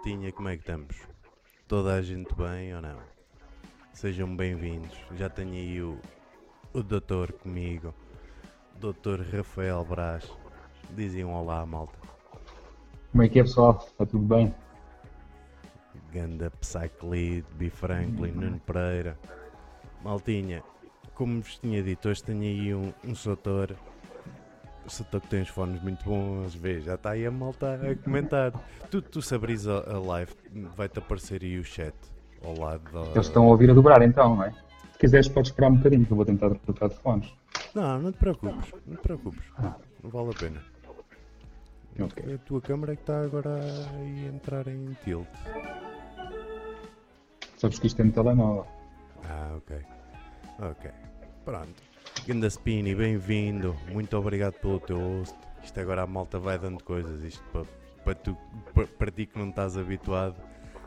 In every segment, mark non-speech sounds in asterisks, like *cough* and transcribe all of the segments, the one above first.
Maltinha, como é que estamos? Toda a gente bem ou não? Sejam bem-vindos. Já tenho aí o, o doutor comigo, doutor Rafael Brás. Dizem um olá, malta. Como é que é, pessoal? Está tudo bem? Ganda Psychlid, B. Franklin, Nuno Pereira. Maltinha, como vos tinha dito, hoje tenho aí um, um Soutor. Que tem uns fones muito bons, vê, já está aí a malta a comentar. Tu, tu se abris a, a live, vai-te aparecer aí o chat ao lado da... Eles estão a ouvir a dobrar então, não é? Se quiseres podes esperar um bocadinho que eu vou tentar trocar de fones. Não, não te preocupes, não te preocupes. Ah. Não vale a pena. Ok. É a tua câmera que está agora a entrar em tilt. Sabes que isto é no telemóvel. Ah, ok. Ok. Pronto. Ganda Spini, bem-vindo. Muito obrigado pelo teu host. Isto agora a malta vai dando coisas. Isto para, para, tu, para, para ti que não estás habituado.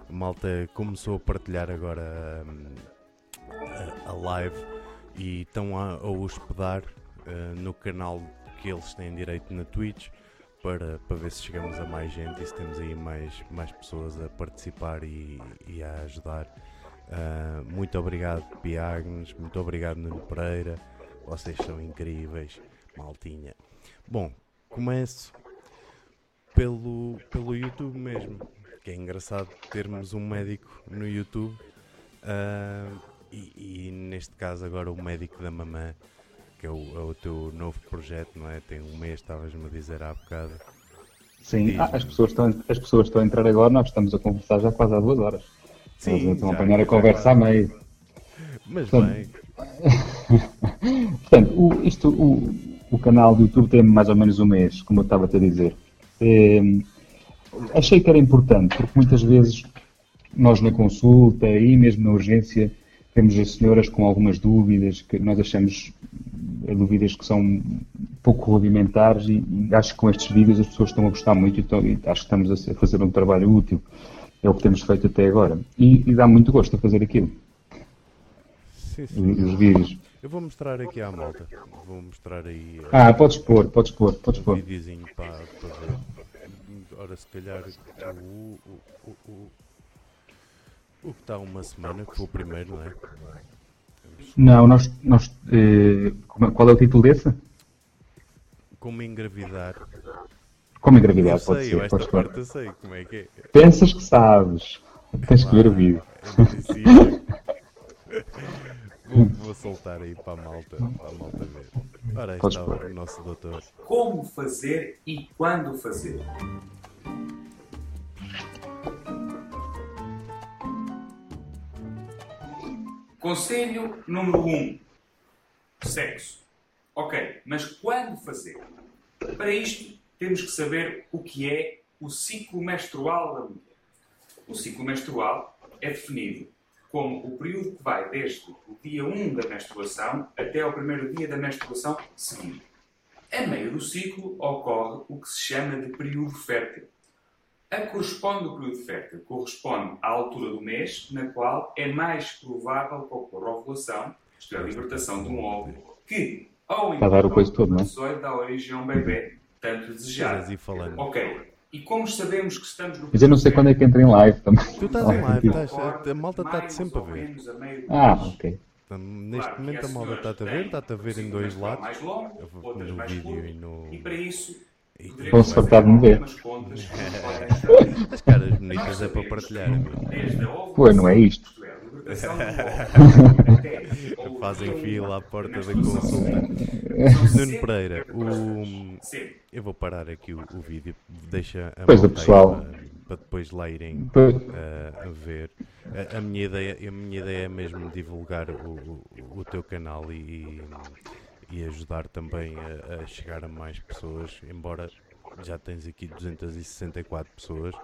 A malta começou a partilhar agora hum, a, a live e estão a, a hospedar uh, no canal que eles têm direito na Twitch para, para ver se chegamos a mais gente e se temos aí mais, mais pessoas a participar e, e a ajudar. Uh, muito obrigado, Piagnes. Muito obrigado, Nuno Pereira. Vocês são incríveis, maltinha. Bom, começo pelo, pelo YouTube mesmo. Que é engraçado termos um médico no YouTube. Uh, e, e neste caso, agora, o médico da mamã, que é o, é o teu novo projeto, não é? Tem um mês, estavas-me a dizer há bocado. Sim, ah, as, pessoas estão, as pessoas estão a entrar agora, nós estamos a conversar já quase há duas horas. Sim, estão a apanhar a conversa vai. meio. Mas Portanto, bem, *laughs* Portanto, o, isto, o, o canal do YouTube tem mais ou menos um mês, como eu estava a te dizer. Eh, achei que era importante, porque muitas vezes nós na consulta e mesmo na urgência temos as senhoras com algumas dúvidas que nós achamos eh, dúvidas que são pouco rudimentares e, e acho que com estes vídeos as pessoas estão a gostar muito e, estão- e acho que estamos a, fazer um trabalho útil. É o que temos feito até agora. E, e dá muito gosto a fazer aquilo, sim, os, sim. os vídeos. Eu vou mostrar aqui à malta. Vou mostrar aí uh, Ah, podes pôr, podes pôr, podes um pôr. videozinho para, para ver. Ora, se calhar o, o, o, o, o que está uma semana, que foi o primeiro, não é? Não, nós, nós eh, é- qual é o título desse? Como engravidar. Como Eu engravidar, pode sei, ser. eu esta parte eu sei como é que é. Pensas que sabes. Tens que ver o vídeo. Eu dizia. *laughs* Vou, vou soltar aí para a malta, para a malta ver. Ora, aí Podes está pôr. o nosso doutor. como fazer e quando fazer. Conselho número 1. Um, sexo. Ok, mas quando fazer? Para isto, temos que saber o que é o ciclo menstrual da mulher. O ciclo menstrual é definido como o período que vai desde o dia 1 da menstruação até ao primeiro dia da menstruação seguinte. A meio do ciclo ocorre o que se chama de período fértil. A que corresponde o período fértil? Corresponde à altura do mês na qual é mais provável que ocorra a ovulação, isto é, a libertação de um óvulo, que, ao dar o coisa todo, não é? dá origem a um bebê, tanto desejado. Ok, e como sabemos que estamos no Mas eu não sei quando é que entra em live também. Tu estás em live, estás, a, a malta está-te sempre a ver. Ah, ok. Portanto, Neste Claro, momento a malta está-te a ver, está-te a ver em dois lados. mais longo, Eu vou outras no mais vídeo e no. E para isso, E- Vão-se fazer fartar de me ver. *laughs* As caras bonitas é para partilhar, ovulação, Pô, não é isto. É, do Fazem fila à porta da consulta. Nuno Pereira, o, eu vou parar aqui o, o vídeo, deixa a Pois, aí pessoal. para, para depois lá irem Pois. eh, a ver. A, a minha ideia, a minha ideia é mesmo divulgar o, o, o teu canal e, e ajudar também a, a chegar a mais pessoas, embora já tens aqui 264 pessoas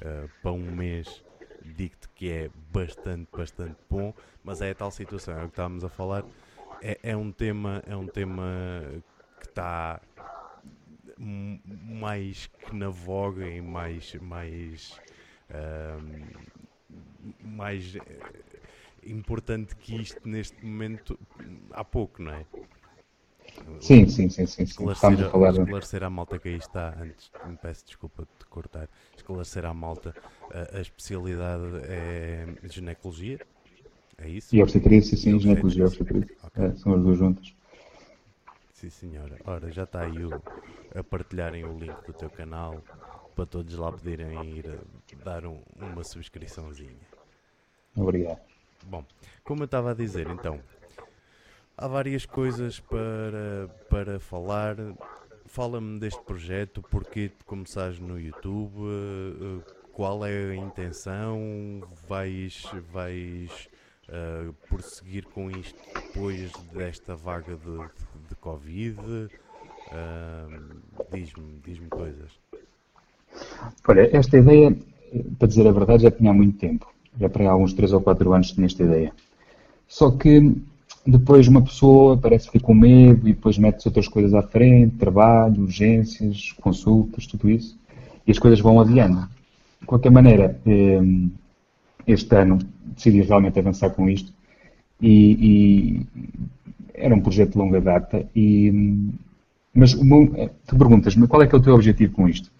eh, para um mês. Digo-te que é bastante, bastante bom, mas é a tal situação, é o que estávamos a falar. É, é um tema, é um tema que está mais que na voga e mais mais mais eh, importante que isto neste momento há pouco, não é? Sim, sim, sim, sim. sim. Estamos a falar. esclarecer à malta que aí está, antes me peço desculpa de cortar, esclarecer à malta, a, a especialidade é ginecologia, é isso? E obstetrícia, sim, E ginecologia e obstetrícia. obstetrícia. Ok. É, são as duas juntas. Sim senhora. Ora, já está aí o, a partilharem o link do teu canal para todos lá poderem ir eh, dar um- uma subscriçãozinha. Obrigado. Bom, como eu estava a dizer, então, há várias coisas para, para falar. Fala-me deste projeto, de começares no YouTube, eh, qual é a intenção? Vais, vais eh, prosseguir com isto depois desta vaga de, de, de Covid? Ah, diz-me, diz-me coisas. Olha, esta ideia, para dizer a verdade, já tinha há muito tempo. Já para há alguns 3 ou 4 anos tinha esta ideia. Só que depois uma pessoa parece que fica com medo e depois mete-se outras coisas à frente, trabalho, urgências, consultas, tudo isso. E as coisas vão adiando. De qualquer maneira, eh, este ano decidi realmente avançar com isto e, e era um projeto de longa data. E, mas meu, tu perguntas-me qual é que é o teu objetivo com isto?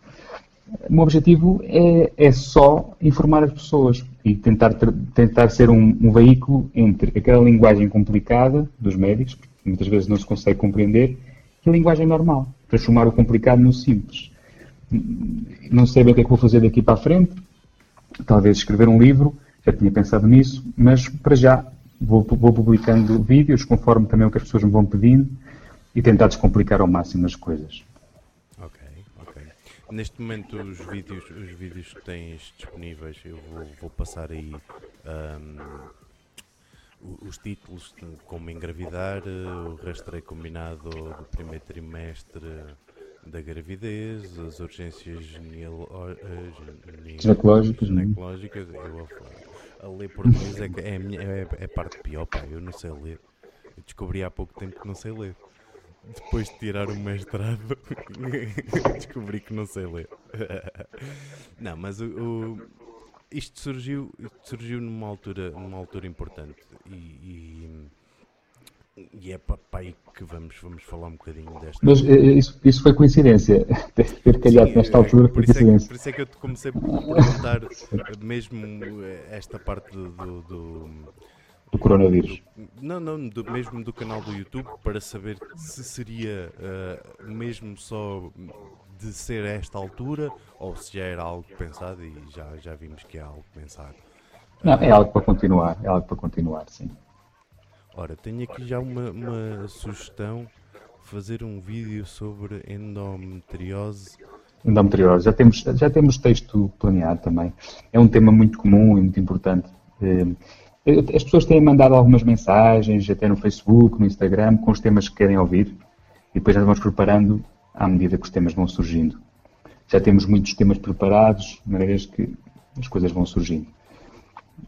O meu objetivo é, é só informar as pessoas e tentar, tentar ser um, um veículo entre aquela linguagem complicada dos médicos, que muitas vezes não se consegue compreender, e a linguagem normal. Transformar o complicado no simples. Não sei bem o que é que vou fazer daqui para a frente. Talvez escrever um livro, já tinha pensado nisso, mas para já vou, vou publicando vídeos conforme também o que as pessoas me vão pedindo e tentar descomplicar ao máximo as coisas. Neste momento os vídeos, os vídeos que tens disponíveis, eu vou, vou passar aí o- os títulos como engravidar, o rastreio combinado do primeiro trimestre da gravidez, as urgências eh, Ginecológicas, é? ginecológicas. Eu a, a ler português é, é, é, é a parte pior, pá, eu não sei ler. Eu descobri há pouco tempo que não sei ler. Depois de tirar o mestrado, *laughs* descobri que não sei ler. não, mas o, o- isto surgiu, isto surgiu numa altura, numa altura importante e, e, e é para aí que vamos, vamos falar um bocadinho desta. Mas eh, isso, isso foi coincidência. *laughs* Ter calhado Sim, nesta é, altura por isso, é que, coincidência. por isso é que eu te comecei por perguntar mesmo eh, esta parte do- do- do, Do coronavírus. Não, não, do- mesmo do canal do YouTube, para saber se seria eh, mesmo só de ser a esta altura ou se já era algo pensado e já, já vimos que é algo pensado. Não, é algo para continuar. É algo para continuar, sim. Ora, tenho aqui já uma, uma sugestão: fazer um vídeo sobre endometriose. Endometriose. Já temos, já temos texto planeado também. É um tema muito comum e muito importante. As pessoas têm mandado algumas mensagens, até no Facebook, no Instagram, com os temas que querem ouvir. E depois já vamos preparando à medida que os temas vão surgindo. Já temos muitos temas preparados, de maneiras que as coisas vão surgindo.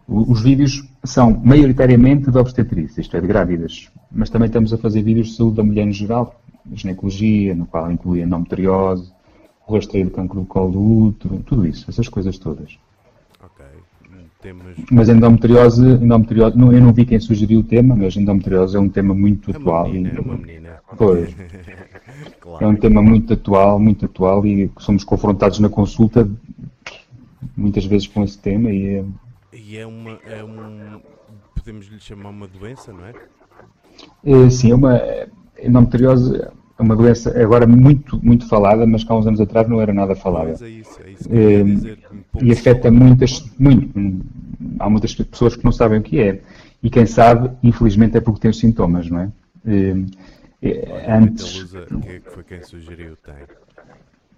Os vídeos são maioritariamente de obstetrícia, isto é, de grávidas, mas também estamos a fazer vídeos de saúde da mulher em geral, ginecologia, no qual inclui a endometriose, o rastreio do cancro do colo do útero, tudo isso, essas coisas todas. Temas. Mas endometriose, endometriose não, eu não vi quem sugeriu o tema, mas endometriose é um tema muito É atual. menina, e- é uma menina. Pois. *laughs* claro. É um tema muito atual, muito atual e somos confrontados na consulta muitas vezes com esse tema e é, E é uma. É um, podemos lhe chamar uma doença, não é? é, sim, é uma endometriose é uma doença agora muito muito falada, mas que há uns anos atrás não era nada falada. É isso, é isso que Eh, dizer. um E afeta muitas, muito. Há muitas pessoas que não sabem o que é. E quem sabe, infelizmente, é porque tem os sintomas, não é? Eh, eh, Olha, Antes, que que foi quem sugeriu, tem.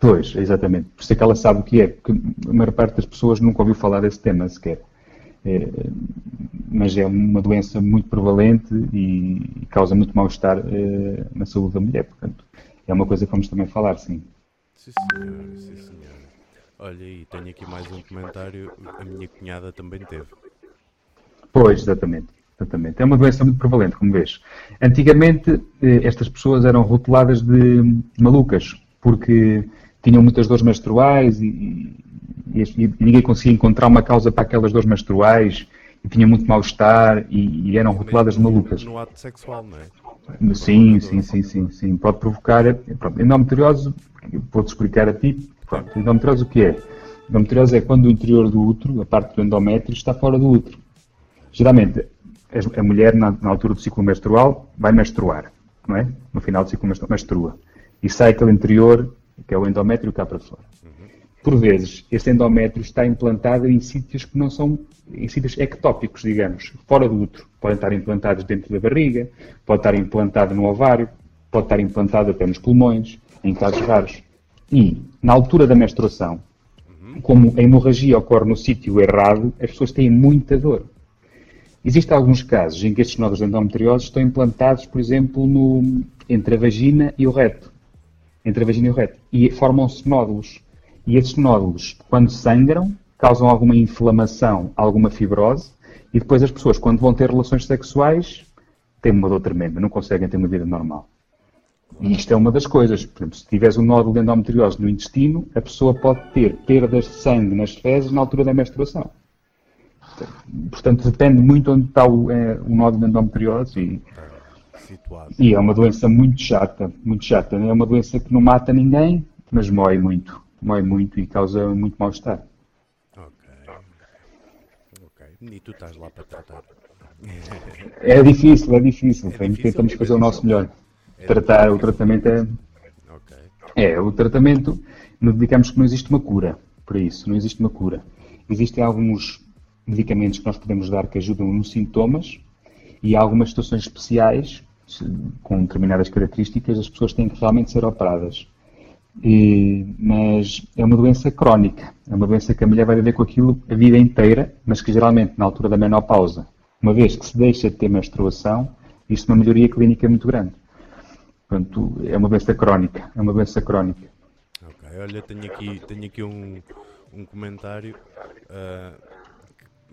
Pois, exatamente. Por isso é que ela sabe o que é, porque a maior parte das pessoas nunca ouviu falar desse tema sequer. É, mas é uma doença muito prevalente e causa muito mal-estar eh, na saúde da mulher. Portanto, é uma coisa que vamos também falar, sim. Sim, senhora, sim, senhora. Olha aí, tenho aqui mais um comentário. A minha cunhada também teve. Pois, exatamente. exatamente. É uma doença muito prevalente, como vês. Antigamente, eh, estas pessoas eram rotuladas de malucas, porque tinham muitas dores menstruais e, e- ninguém conseguia encontrar uma causa para aquelas dores menstruais e tinham muito mal-estar e, e eram rotuladas malucas. No ato sexual, não é? Sim, sim, sim, sim, sim. Pode provocar. Pronto, endometriose, vou-te explicar a ti. Pronto, endometriose o que é? Endometriose é quando o interior do útero, a parte do endométrio, está fora do útero. Geralmente, a mulher, na, na altura do ciclo menstrual, vai menstruar, não é? No final do ciclo menstrua. E sai aquele interior, que é o endométrio, cá para fora. Por vezes, esse endométrio está implantado em sítios que não são, em sítios ectópicos, digamos, fora do útero. Podem estar implantados dentro da barriga, pode estar implantado no ovário, pode estar implantado até nos pulmões, em casos raros. E, na altura da menstruação, como a hemorragia ocorre no sítio errado, as pessoas têm muita dor. Existem alguns casos em que estes nódulos de estão implantados, por exemplo, no, entre a vagina e o reto. Entre a vagina e o reto. E formam-se nódulos. E esses nódulos, quando sangram, causam alguma inflamação, alguma fibrose, e depois as pessoas, quando vão ter relações sexuais, têm uma dor tremenda, não conseguem ter uma vida normal. E isto é uma das coisas. Por exemplo, se tiveres um nódulo de endometriose no intestino, a pessoa pode ter perdas de sangue nas fezes na altura da menstruação. Portanto, depende muito onde está o, é, o nódulo de endometriose e, e, é uma doença muito chata, muito chata. É uma doença que não mata ninguém, mas mói muito, mói muito e causa muito mal-estar. Ok. Ok. E tu estás lá para tratar? É difícil, é difícil. É difícil Tentamos fazer o nosso melhor. É tratar, o tratamento é... Okay. É, o tratamento, digamos que não existe uma cura para isso, não existe uma cura. Existem alguns medicamentos que nós podemos dar que ajudam nos sintomas e há algumas situações especiais, com determinadas características, as pessoas têm que realmente ser operadas. E, mas é uma doença crónica, é uma doença que a mulher vai viver com aquilo a vida inteira, mas que geralmente na altura da menopausa, uma vez que se deixa de ter menstruação, isso é uma melhoria clínica muito grande. Portanto, é uma doença crónica, é uma doença crónica. Ok, olha, tenho aqui, tenho aqui um, um comentário. Uh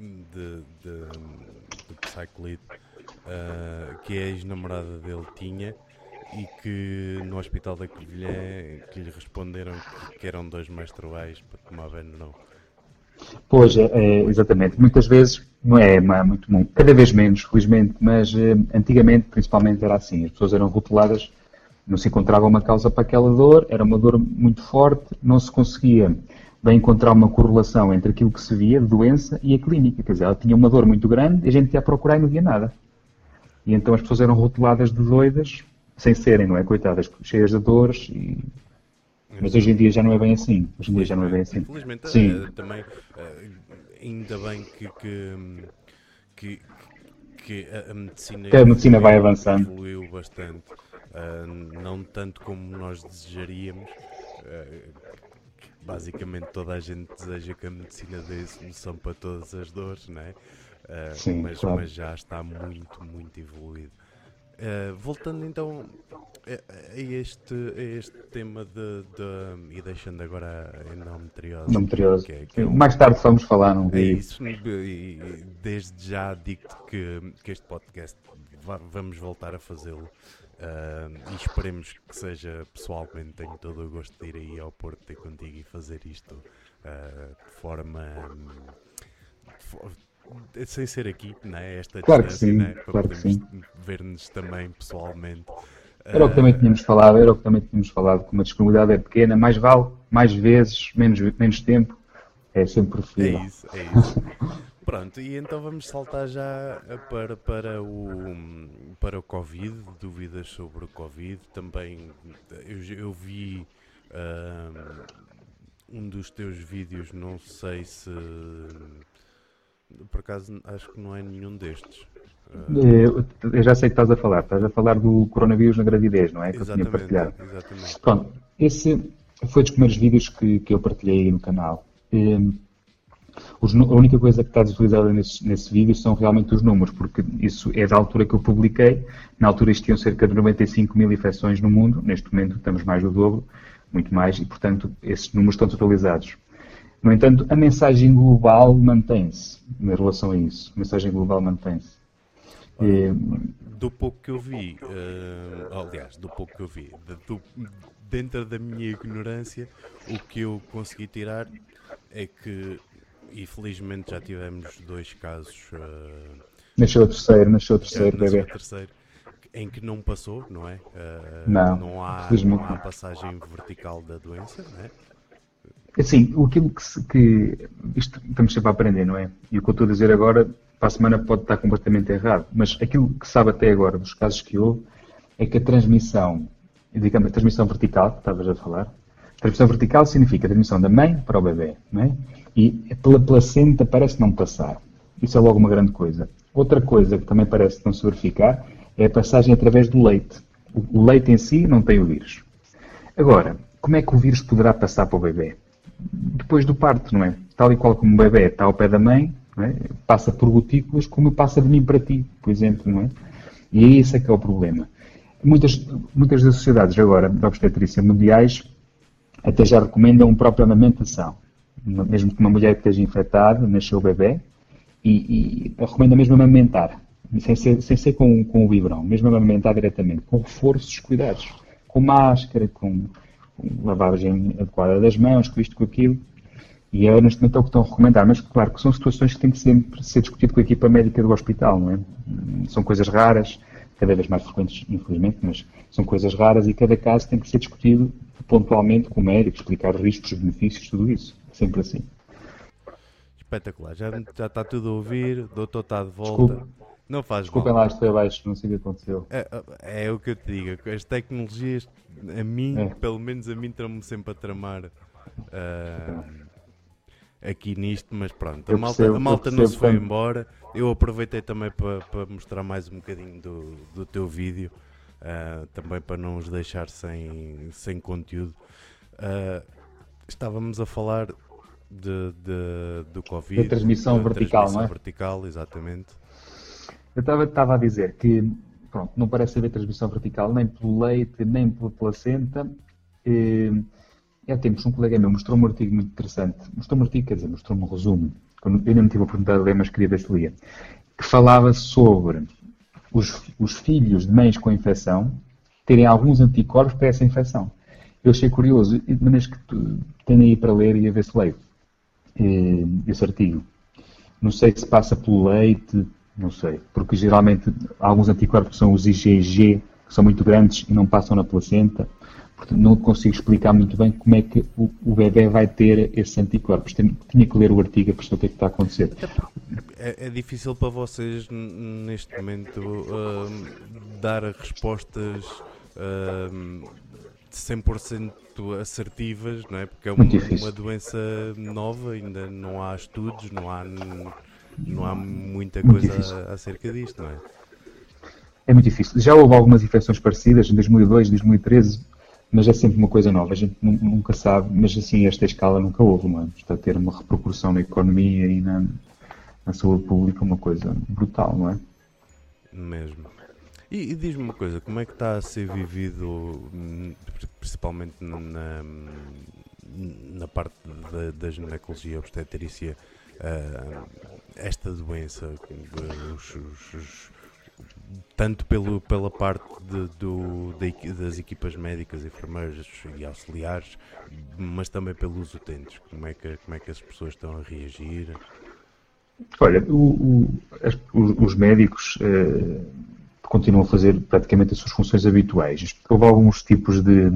de, de, de uh, que a ex-namorada dele tinha e que no hospital da Covilhã que lhe responderam que, que eram dois menstruais para tomar banho não. Pois, é, é, exatamente. Muitas vezes, não é, é muito comum, cada vez menos, felizmente, mas eh, antigamente, principalmente, era assim. As pessoas eram rotuladas, não se encontrava uma causa para aquela dor, era uma dor muito forte, não se conseguia bem encontrar uma correlação entre aquilo que se via de doença e a clínica. Quer dizer, ela tinha uma dor muito grande e a gente ia procurar e não via nada. E então as pessoas eram rotuladas de doidas, sem serem, não é? Coitadas, cheias de dores. E... Mas hoje em dia já não é bem assim. Hoje em dia já não é bem assim. Infelizmente, Sim. Uh, também, uh, ainda bem que, que, que, que a, medicina, que a medicina vai avançando. evoluiu bastante. Uh, não tanto como nós desejaríamos, basicamente toda a gente deseja que a medicina dê solução para todas as dores, não é? Sim, mas, claro. mas, já está muito, muito evoluído. Uh, voltando então a, este, a este tema de, de, e deixando agora a endometriose. endometriose. Que é, que é um, Mais tarde vamos falar num É isso, e, desde já digo-te que, que este podcast vamos voltar a fazê-lo Uh, e esperemos que seja pessoalmente. Tenho todo o gosto de ir aí ao Porto ter contigo e fazer isto uh, de forma. De, sem ser aqui, né? esta claro que sim, né? para claro ver-nos também pessoalmente. Era o que também tínhamos falado, era o que também tínhamos falado, como a disponibilidade é pequena, mais vale, mais vezes, menos, menos tempo, é sempre preferível. É isso, é isso. *laughs* Pronto, e então vamos saltar já para, para, o, para o Covid, dúvidas sobre o Covid. Também eu, eu vi uh, um dos teus vídeos, não sei se. Por acaso acho que não é nenhum destes. Uh, eu já sei que estás a falar, estás a falar do coronavírus na gravidez, não é? Que eu tinha partilhado. Exatamente. Pronto, esse foi dos primeiros vídeos que, que eu partilhei no canal. Um, os, a única coisa que está desutilizada nesse, nesse vídeo são realmente os números, porque isso é da altura que eu publiquei. Na altura existiam cerca de 95 mil infecções no mundo, neste momento estamos mais do dobro, muito mais, e portanto esses números estão desatualizados. No entanto, a mensagem global mantém-se em relação a isso. A mensagem global mantém-se. É... Do pouco que eu vi, uh, aliás, do pouco que eu vi, do, dentro da minha ignorância, o que eu consegui tirar é que e felizmente já tivemos dois casos. Uh, nasceu o terceiro, nasceu o terceiro, bebê. terceiro. em que não passou, não é? Uh, não, não, há, não há passagem vertical da doença, não é? Assim, aquilo que, que isto estamos sempre a aprender, não é? E o que eu estou a dizer agora, para a semana pode estar completamente errado, mas aquilo que sabe até agora dos casos que houve é que a transmissão, digamos, a transmissão vertical, que estavas a falar, transmissão vertical significa a transmissão da mãe para o bebê, não é? E pela placenta parece não passar. Isso é logo uma grande coisa. Outra coisa que também parece não se verificar é a passagem através do leite. O leite em si não tem o vírus. Agora, como é que o vírus poderá passar para o bebê? Depois do parto, não é? Tal e qual como o bebê está ao pé da mãe, é? passa por gotículas, como passa de mim para ti, por exemplo, não é? E é esse é que é o problema. Muitas, muitas das sociedades agora de obstetrícia mundiais até já recomendam própria amamentação. Mesmo que uma mulher esteja infectada, nasceu o bebê, e, e recomenda mesmo amamentar sem ser, sem ser com, com o biberão, mesmo amamentar diretamente, com reforços, cuidados, com máscara, com lavagem adequada das mãos, com isto, com aquilo. E é neste momento é o que estão a recomendar, mas claro que são situações que têm que sempre ser discutido com a equipa médica do hospital, não é? São coisas raras, cada vez mais frequentes, infelizmente, mas são coisas raras e cada caso tem que ser discutido pontualmente com o médico, explicar riscos, benefícios, tudo isso. Sempre assim. Espetacular, já, já está tudo a ouvir, o doutor está de volta. Desculpa. Não faz Desculpem mal. lá, estou abaixo, não sei o que aconteceu. É, é, é, o que eu te digo, as tecnologias, a mim, é. pelo menos a mim, estão-me sempre a tramar uh, aqui nisto, mas pronto, a malta, percebo, a malta não se foi tanto. embora. Eu aproveitei também para, para mostrar mais um bocadinho do, do teu vídeo, uh, também para não os deixar sem, sem conteúdo. Uh, estávamos a falar de, de, do Covid. Da transmissão vertical, transmissão não é? vertical, exatamente. Eu estava a dizer que pronto, não parece haver transmissão vertical nem pelo leite, nem pela placenta. E, há tempos um colega meu mostrou-me um artigo muito interessante. Mostrou-me um artigo, quer dizer, mostrou-me um resumo. Eu ainda não tive a oportunidade de ler, mas queria ver se lia. Que falava sobre os, os filhos de mães com infecção terem alguns anticorpos para essa infecção. Eu achei curioso, maneiras que tu, tenho aí para ler e a ver se leio esse artigo. Não sei se passa pelo leite, não sei, porque geralmente alguns anticorpos são os IgG, que são muito grandes e não passam na placenta. Portanto, não consigo explicar muito bem como é que o, o bebê vai ter esses anticorpos. Tinha que ler o artigo para perceber o que é que está a acontecer. É, é difícil para vocês, neste momento, uh, dar respostas uh, 100% assertivas, não é? Porque é uma, uma doença nova, ainda não há estudos, não há não há muita coisa acerca disto, não é? É muito difícil. Já houve algumas infecções parecidas em 2002, 2013, mas é sempre uma coisa nova. A gente nunca sabe, mas assim, esta escala nunca houve, é? Está a ter uma repercussão na economia e na, na saúde pública, uma coisa brutal, não é? Mesmo. E, e diz-me uma coisa, como é que está a ser vivido, principalmente na, na parte da, da ginecologia obstetrícia, uh, esta doença, os, os, os, tanto pelo, pela parte de, do, de, das equipas médicas, enfermeiras e auxiliares, mas também pelos utentes. Como é que, como é que as pessoas estão a reagir? Olha, o, o, os, médicos eh, continuam a fazer praticamente as suas funções habituais. Houve alguns tipos de,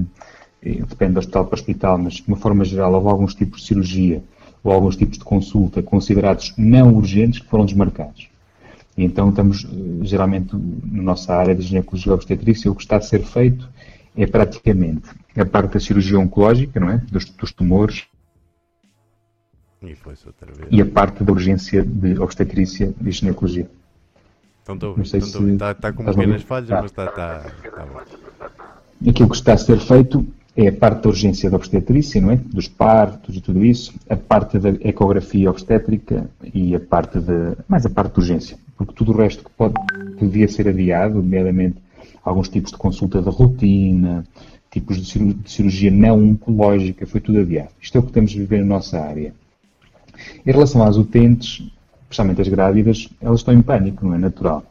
eh, depende do hospital para hospital, mas de uma forma geral, houve alguns tipos de cirurgia ou alguns tipos de consulta considerados não urgentes que foram desmarcados. E então estamos, eh, geralmente, na nossa área de ginecologia obstetrícia, o que está a ser feito é praticamente a parte da cirurgia oncológica, não é? Dos, dos tumores. E, e, a parte da urgência de obstetrícia e ginecologia. Então estou não sei se está, está com pequenas falhas, tá. mas está, está, está bom. Aquilo que está a ser feito é a parte da urgência da obstetrícia, não é? Dos partos e tudo isso, a parte da ecografia obstétrica e a parte de, mais a parte de urgência, porque tudo o resto que pode, podia ser adiado, nomeadamente alguns tipos de consulta de rotina, tipos de cirurgia não oncológica, foi tudo adiado. Isto é o que temos a viver na nossa área. Em relação às utentes, especialmente as grávidas, elas estão em pânico, não é natural.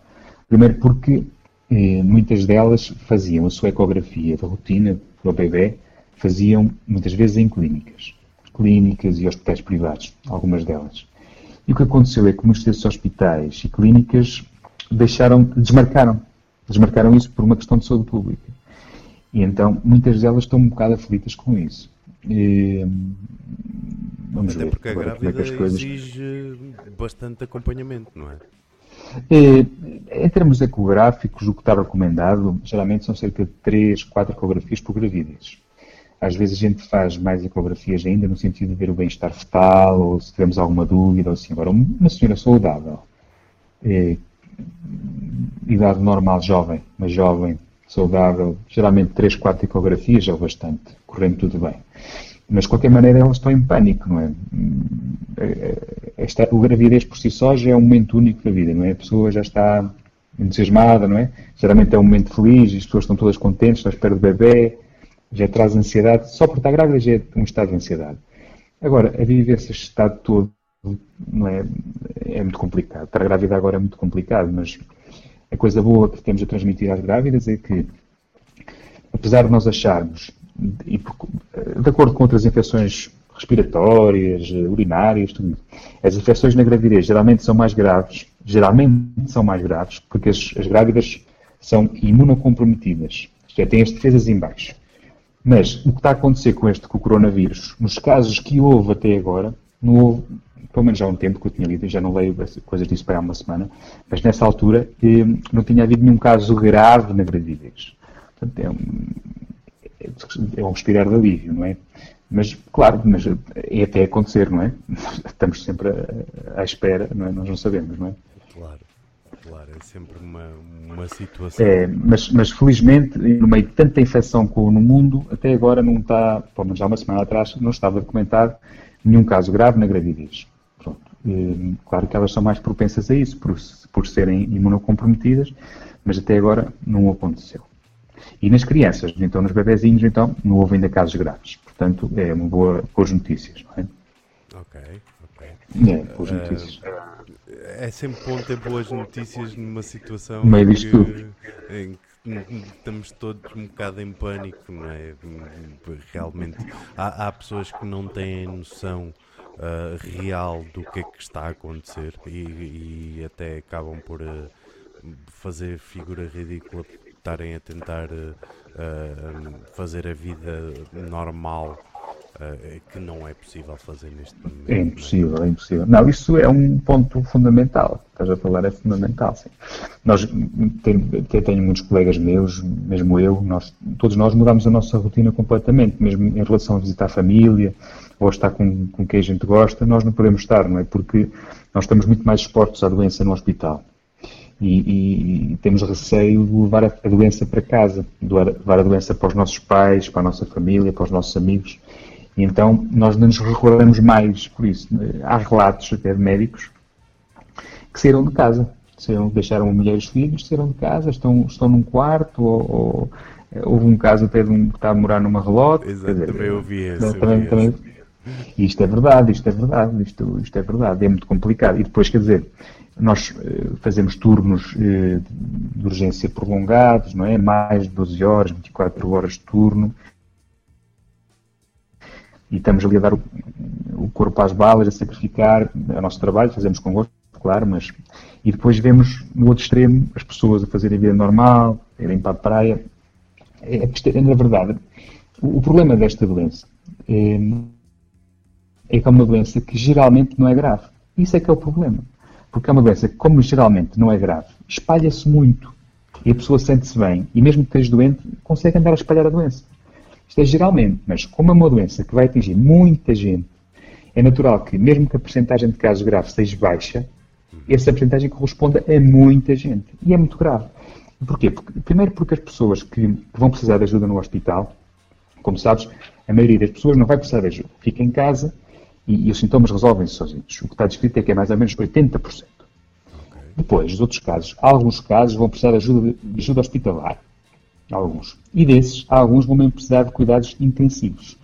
Primeiro porque eh, muitas delas faziam a sua ecografia de rotina do bebê faziam muitas vezes em clínicas. Clínicas e hospitais privados, algumas delas. E o que aconteceu é que muitos desses hospitais e clínicas deixaram, desmarcaram. Eles marcaram isso por uma questão de saúde pública. E então muitas delas estão um bocado aflitas com isso. E, vamos Até ver porque a é grávida é coisas... exige bastante acompanhamento, não é? E, em termos ecográficos, o que está recomendado geralmente são cerca de 3, 4 ecografias por gravidez. Às vezes a gente faz mais ecografias ainda no sentido de ver o bem-estar fetal, ou se tivermos alguma dúvida, ou assim. Agora, uma senhora saudável, é, idade normal, jovem, mas jovem, saudável, geralmente 3, 4 ecografias é o bastante, correndo tudo bem. Mas, de qualquer maneira, elas estão em pânico, não é? Esta, o gravidez por si só já é um momento único da vida, não é? A pessoa já está entusiasmada, não é? Geralmente é um momento feliz, as pessoas estão todas contentes, estão à espera do bebê, já traz ansiedade. Só por estar grávida já é um estado de ansiedade. Agora, a viver esse estado todo não é, é muito complicado. Estar grávida agora é muito complicado, mas a coisa boa que temos a transmitir às grávidas é que, apesar de nós acharmos, e de acordo com outras infecções respiratórias, urinárias, tudo as infecções na gravidez geralmente são mais graves, geralmente são mais graves, porque as, as grávidas são imunocomprometidas, isto é, têm as defesas em baixo. Mas o que está a acontecer com este com o coronavírus, nos casos que houve até agora, não houve, pelo menos já há um tempo que eu tinha lido, já não leio coisas disso para há uma semana, mas nessa altura eh, não tinha havido nenhum caso grave na gravidez. Portanto, é um, é um respirar de alívio, não é? Mas, claro, mas é até acontecer, não é? Estamos sempre à espera, não é? Nós não sabemos, não é? Claro. Claro, é sempre uma, uma situação. É, mas, mas felizmente, no meio de tanta infecção como no mundo, até agora não está, pelo menos há uma semana atrás, não estava documentado nenhum caso grave na gravidez. Pronto. E, claro que elas são mais propensas a isso, por, por serem imunocomprometidas, mas até agora não aconteceu. E nas crianças, então nos bebezinhos, então, não houve ainda casos graves. Portanto, é uma boa, boas notícias, não é? Ok, ok. É, boas uh, notícias é sempre bom ter boas notícias numa situação meio em, que, em que estamos todos um bocado em pânico, não é? Realmente há, há pessoas que não têm noção uh, real do que é que está a acontecer e, e até acabam por uh, fazer figura ridícula, estarem a tentar uh, fazer a vida normal uh, que não é possível fazer neste momento. É impossível, é impossível. Não, isso é um ponto fundamental. Estás a falar, é fundamental, sim. Nós, tenho, tenho muitos colegas meus, mesmo eu, nós, todos nós mudamos a nossa rotina completamente, mesmo em relação a visitar a família ou a estar com, com quem a gente gosta, nós não podemos estar, não é? Porque nós estamos muito mais expostos à doença no hospital. E, e, e, temos receio de levar a, a, doença para casa, de levar a doença para os nossos pais, para a nossa família, para os nossos amigos. E então nós não nos recordamos mais por isso. Há relatos até de médicos que saíram de casa, saíram, deixaram mulher e os filhos, saíram de casa, estão, estão num quarto, ou, ou houve um caso até de um que está a morar numa relógio. Exato, dizer, também ouvi esse. Também, também, isto é verdade, isto é verdade, isto, isto é verdade, é muito complicado. E depois, quer dizer, nós uh, fazemos turnos uh, de urgência prolongados, não é? Mais de 12 horas, 24 horas de turno, e estamos ali a dar o, corpo às balas, a sacrificar o nosso trabalho, fazemos com gosto, claro, mas. E depois vemos no outro extremo as pessoas a fazerem a vida normal, a irem para a praia. É, é, na verdade, o, o problema desta doença é, é que é uma doença que geralmente não é grave. Isso é que é o problema. Porque é uma doença que, como geralmente não é grave, espalha-se muito. E a pessoa sente-se bem. E mesmo que esteja doente, consegue andar a espalhar a doença. Isto é geralmente, mas como é uma doença que vai atingir muita gente, é natural que, mesmo que a porcentagem de casos graves seja baixa, essa porcentagem corresponda a muita gente. E é muito grave. Porquê? Porque, primeiro porque as pessoas que vão precisar de ajuda no hospital, como sabes, a maioria das pessoas não vai precisar de ajuda. Fica em casa e, e os sintomas resolvem-se sozinhos. O que está descrito é que é mais ou menos 80%. Okay. Depois, os outros casos, alguns casos vão precisar de ajuda, de ajuda hospitalar. Alguns. E desses, alguns vão mesmo precisar de cuidados intensivos.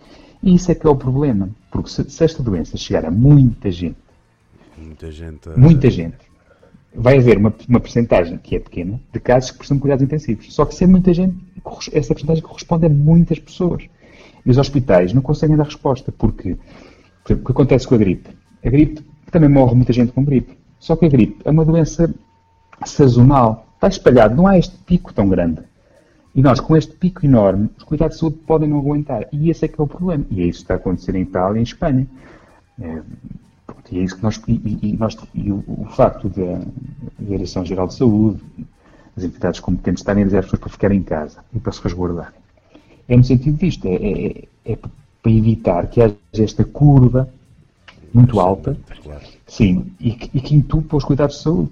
E isso é que é o problema. Porque se, se esta doença chegar a muita gente, muita gente, muita gente vai haver uma, uma percentagem que é pequena de casos que precisam de cuidados intensivos. Só que se é muita gente, essa percentagem corresponde a muitas pessoas. E os hospitais não conseguem dar resposta. Porque o que acontece com a gripe? A gripe também morre muita gente com gripe. Só que a gripe é uma doença sazonal Está espalhado, não há este pico tão grande. E nós, com este pico enorme, os cuidados de saúde podem não aguentar. E esse é que é o problema. E é isso que está a acontecer em Itália e em Espanha. É, e é isso que nós. E, e, nós, e o, o, facto da Direção-Geral de Saúde, as entidades competentes estarem a dizer às pessoas para ficarem em casa e para se resguardarem. É no sentido disto, é, é, é para evitar que haja esta curva muito alta, sim, e, e que entupa os cuidados de saúde.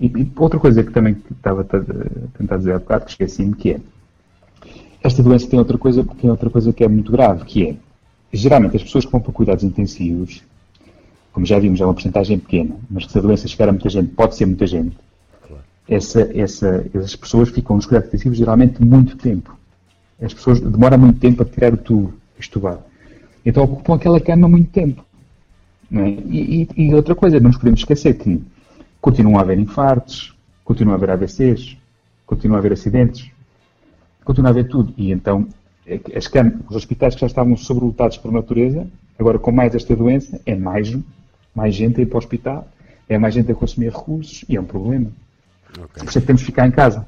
E, e outra coisa que também estava a tentar dizer há bocado, que esqueci-me, que é esta doença tem outra coisa, tem outra coisa que é muito grave, que é geralmente as pessoas que vão para cuidados intensivos, como já vimos, é uma porcentagem pequena, mas que se a doença chegar a muita gente, pode ser muita gente, essa, essa, essas pessoas ficam nos cuidados intensivos geralmente muito tempo. As pessoas demoram muito tempo a tirar o tubo, estubado. Então ocupam aquela cama muito tempo. É? E, e, e, outra coisa, não nos podemos esquecer que continuam a haver infartos, continuam a haver AVCs, continuam a haver acidentes, continua a haver tudo. E então, é as os hospitais que já estavam sobrelotados por natureza, agora com mais esta doença, é mais, mais gente a ir para o hospital, é mais gente a consumir recursos e é um problema. Okay. Por isso é que temos que ficar em casa.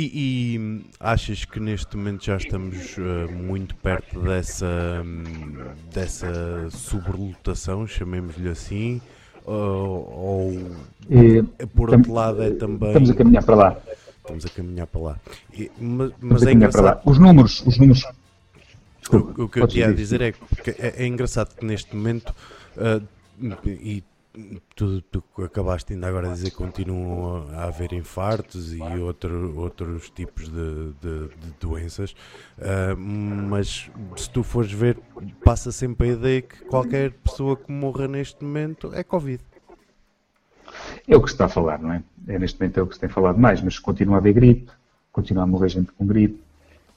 E, e, achas que neste momento já estamos uh, muito perto dessa, dessa sobrelotação, chamemos-lhe assim? Uh, ou, é, por outro lado, é também. Estamos a caminhar para lá. Estamos a caminhar para lá. E, mas, mas é engraçado. Os números, os números. Desculpa, o, o que eu tinha a dizer é que é, é engraçado que neste momento, uh, e tu, tu, acabaste ainda agora a dizer que continuam a haver infartos e outro, outros tipos de, de, de doenças, uh, mas se tu fores ver, passa sempre a ideia que qualquer pessoa que morra neste momento é Covid. É o que se está a falar, não é? é neste momento é o que se tem falado mais, mas continua a haver gripe, continua a morrer gente com gripe,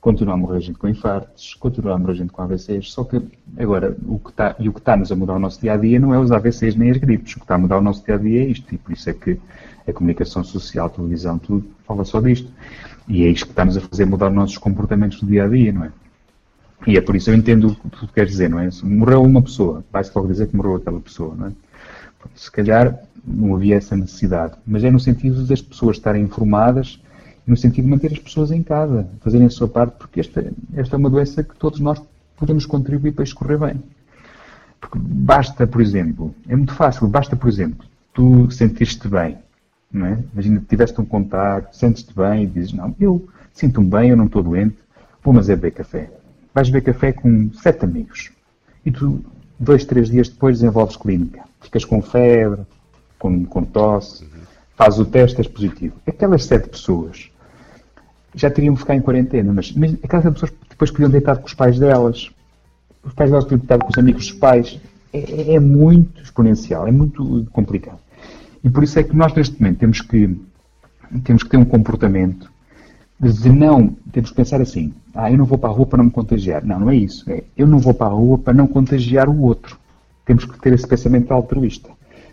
continua a morrer gente com infartos, continua a morrer gente com AVCs, só que agora o que está, e o que está-nos a mudar o nosso dia a dia não é os AVCs nem as gripes, o que está a mudar o nosso dia a dia é isto, e por isso é que a comunicação social, a televisão, tudo fala só disto. E é isto que está-nos a fazer mudar os nossos comportamentos do dia a dia, não é? E é por isso eu entendo o que tu queres dizer, não é? Se morreu uma pessoa, vai-se logo dizer que morreu aquela pessoa, não é? Se calhar não havia essa necessidade, mas é no sentido das pessoas estarem informadas no sentido de manter as pessoas em casa, fazerem a sua parte, porque esta, esta é uma doença que todos nós podemos contribuir para escorrer bem. Porque basta, por exemplo, é muito fácil, basta, por exemplo, tu sentiste bem, não é? Imagina que tiveste um contato, sentes-te bem e dizes, não, eu sinto-me bem, eu não estou doente, vou mas é beber café. Vais beber café com sete amigos. E tu, dois, três dias depois, desenvolves clínica. Ficas com febre, com, com tosse, faz o teste, és positivo. Aquelas sete pessoas já teriam que ficar em quarentena, mas, mas aquelas pessoas depois podiam deitar com os pais delas, os pais delas podiam deitar com os amigos dos pais. É, é, é, muito exponencial, é muito complicado. E por isso é que nós neste momento temos que, temos que ter um comportamento de não, temos que pensar assim, ah, eu não vou para a rua para não me contagiar. Não, não é isso. É, eu não vou para a rua para não contagiar o outro. Temos que ter esse pensamento altruísta.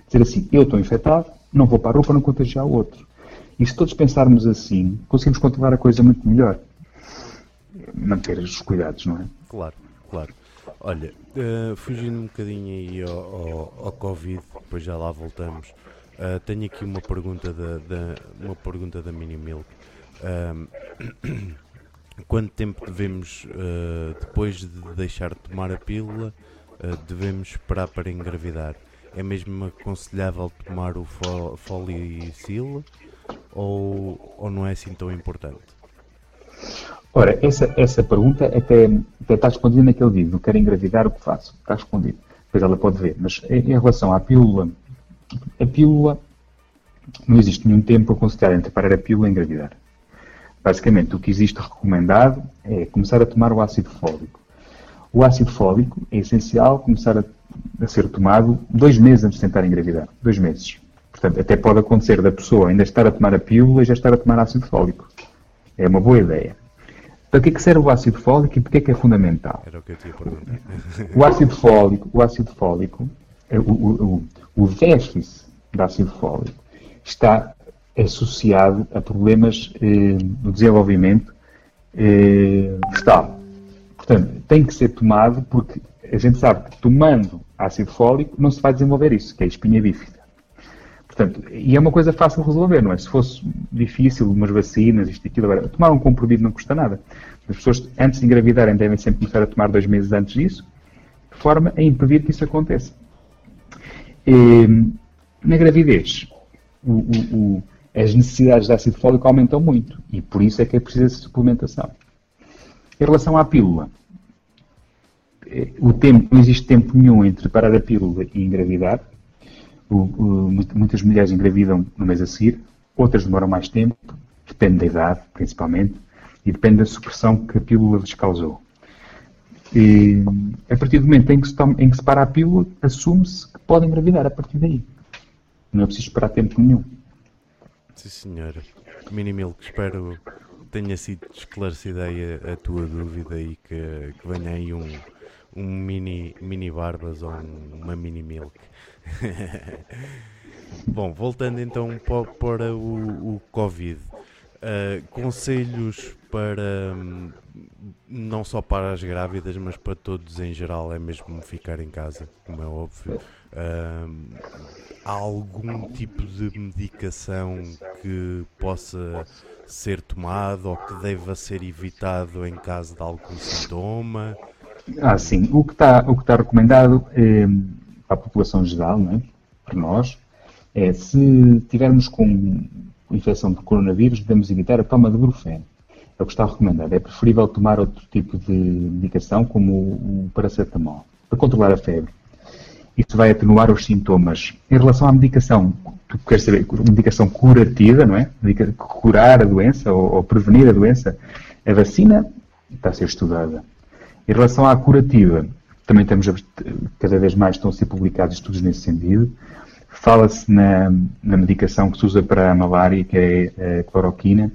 Dizer assim, eu estou infectado, não vou para a rua para não contagiar o outro. E se todos pensarmos assim, conseguimos controlar a coisa muito melhor. Manter os cuidados, não é? Claro, claro. Olha, uh, fugindo um bocadinho aí ao, ao, ao, Covid, depois já lá voltamos. Uh, tenho aqui uma pergunta da, da, uma pergunta da Mini Milk. *coughs* Quanto tempo devemos, uh, depois de deixar de tomar a pílula, devemos esperar para engravidar? É mesmo aconselhável tomar o folicil ou, ou não é assim tão importante? Ora, essa, essa pergunta até, até está respondida naquele vídeo, não quero engravidar, o que faço? Está respondido. Depois ela pode ver. Mas em, em relação à pílula, a pílula, não existe nenhum tempo a considerar entre parar a pílula e engravidar. Basicamente, o que existe recomendado é começar a tomar o ácido fólico. O ácido fólico é essencial começar a, a ser tomado dois meses antes de tentar engravidar. Dois meses. Portanto, até pode acontecer da pessoa ainda estar a tomar a pílula e já estar a tomar ácido fólico. É uma boa ideia. Para que, é que serve o ácido fólico e porquê é que é fundamental? Era o que eu tinha perguntado. O ácido fólico, o ácido fólico, o, o, o, o déficit de ácido fólico está associado a problemas eh, do desenvolvimento eh, vegetal. Portanto, tem que ser tomado porque a gente sabe que tomando ácido fólico não se vai desenvolver isso, que é a espinha bífida. Portanto, e é uma coisa fácil de resolver, não é? Se fosse difícil, umas vacinas, isto e aquilo, agora, tomar um comprimido não custa nada. As pessoas, antes de engravidarem, devem sempre começar a tomar dois meses antes disso, de forma a impedir que isso aconteça. E, na gravidez, o, o, o, as necessidades de ácido fólico aumentam muito e por isso é que é preciso essa suplementação. Em relação à pílula, eh, o tempo, não existe tempo nenhum entre parar a pílula e engravidar. Muitas mulheres engravidam no mês a seguir, outras demoram mais tempo, depende da idade, principalmente, e depende da supressão que a pílula lhes causou. E, a partir do momento em que, se toma, em que se para a pílula, assume-se que pode engravidar a partir daí. Não é preciso esperar tempo nenhum. Sim, senhora. Mini Milk, espero que tenha sido esclarecida a, a tua dúvida e que, que venha aí um, um mini, mini Barbas ou um, uma Mini Milk. *laughs* Bom, voltando então para, o, o Covid. Uh, conselhos para um, não só para as grávidas, mas para todos em geral, é mesmo ficar em casa, como é óbvio. Uh, há algum tipo de medicação que possa ser tomado ou que deva ser evitado em caso de algum sintoma? Ah, sim. O que está, o que está recomendado é, para a população geral, é? para nós, é se tivermos com infecção de coronavírus, devemos evitar a toma de brufeno. É o que está recomendado. É preferível tomar outro tipo de medicação, como o paracetamol, para controlar a febre. Isso vai atenuar os sintomas. Em relação à medicação, tu queres saber, medicação curativa, não é? Curar a doença ou, ou prevenir a doença, a vacina está a ser estudada. Em relação à curativa, também temos, cada vez mais estão a ser publicados estudos nesse sentido. Fala-se na, na, medicação que se usa para a malária, que é a cloroquina.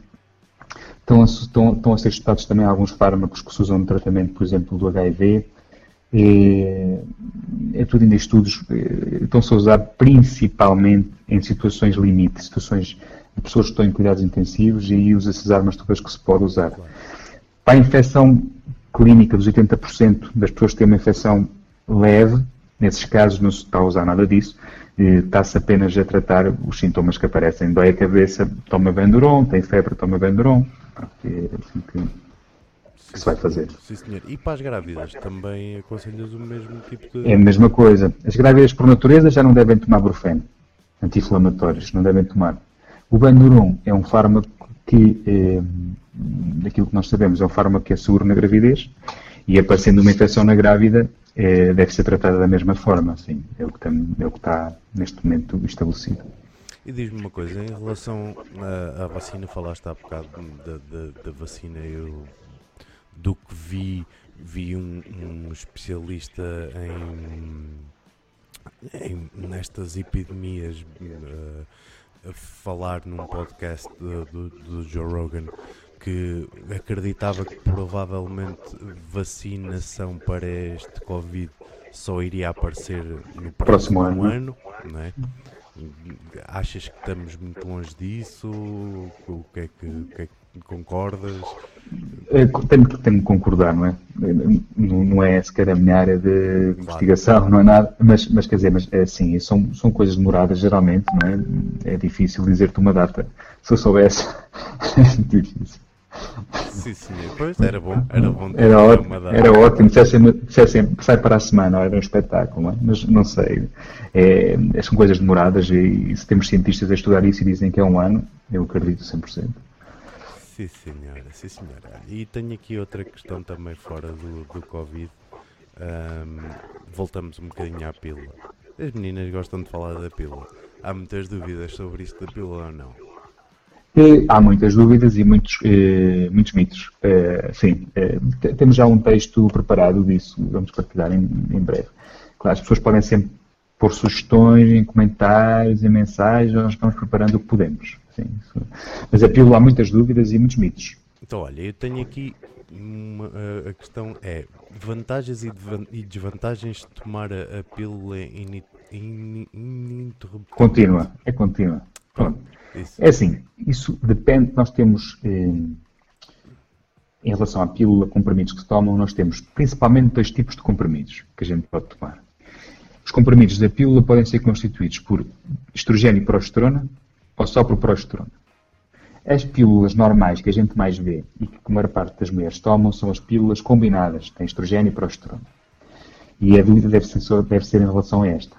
Estão a, estão, estão a ser estudados também alguns fármacos que se usam no tratamento, por exemplo, do HIV. É, é tudo ainda estudos, é, estão-se a usar principalmente em situações limite, situações de pessoas que estão em cuidados intensivos e aí usa-se as armas todas que se pode usar. Para a infecção clínica dos 80% das pessoas que têm uma infecção leve, nesses casos não se está a usar nada disso, está-se apenas a tratar os sintomas que aparecem. Dói a cabeça, toma Venduron, tem febre, toma Venduron. É assim que, que se vai fazer. Sim, senhor. E para as grávidas também aconselhas o mesmo tipo de. É a mesma coisa. As grávidas por natureza já não devem tomar brufeno, anti-inflamatórios, não devem tomar. O Venduron é um fármaco que, eh, daquilo que nós sabemos, é um fármaco que é seguro na gravidez e aparecendo uma infecção na grávida, é, deve ser tratada da mesma forma, assim, é o, que é o que está neste momento estabelecido. E diz-me uma coisa, em relação à, à vacina, falaste há bocado da, da, da, vacina, eu do que vi, vi um, um especialista em, em, nestas epidemias uh, falar num podcast do, Joe Rogan que acreditava que provavelmente vacinação para este Covid só iria aparecer no próximo, próximo ano, ano não é? Achas que estamos muito longe disso? O que é que, o que, é que concordas? É, tenho, tenho que concordar, não é? Não, não é sequer a minha área de claro. investigação, não é nada, mas, mas quer dizer, mas é assim, são, são coisas demoradas geralmente, não é? É difícil dizer-te uma data. Se eu soubesse, *laughs* é difícil. Sim, sim, pois era bom, era bom era, ótimo, era ótimo, dissessem, dissessem sai para a semana, era um espetáculo, não é? mas não sei, é, são coisas demoradas e, e, se temos cientistas a estudar isso e dizem que é um ano, eu acredito 100%. Sim, senhora, sim, senhora. E tenho aqui outra questão também fora do, do Covid. Um, voltamos um bocadinho à pílula. As meninas gostam de falar da pílula. Há muitas dúvidas sobre isto da pílula ou não? há muitas dúvidas e muitos, eh, muitos mitos. Eh, sim, eh, temos já um texto preparado disso, vamos partilhar em, em, breve. Claro, as pessoas podem sempre pôr sugestões em comentários, em mensagens, nós estamos preparando o que podemos. Sim, mas a pílula há muitas dúvidas e muitos mitos. Então, olha, eu tenho aqui uma, a, a questão é vantagens e desvantagens de tomar a, a pílula ininterrupta. Contínua, é contínua. Pronto. Isso. É assim, isso depende, nós temos, eh, em relação à pílula, comprimidos que se tomam, nós temos principalmente dois tipos de comprimidos que a gente pode tomar. Os comprimidos da pílula podem ser constituídos por estrogênio e progesterona ou só por progesterona. As pílulas normais que a gente mais vê e que a maior parte das mulheres tomam são as pílulas combinadas, têm estrogênio e progesterona. E a dúvida deve ser, deve ser em relação a esta.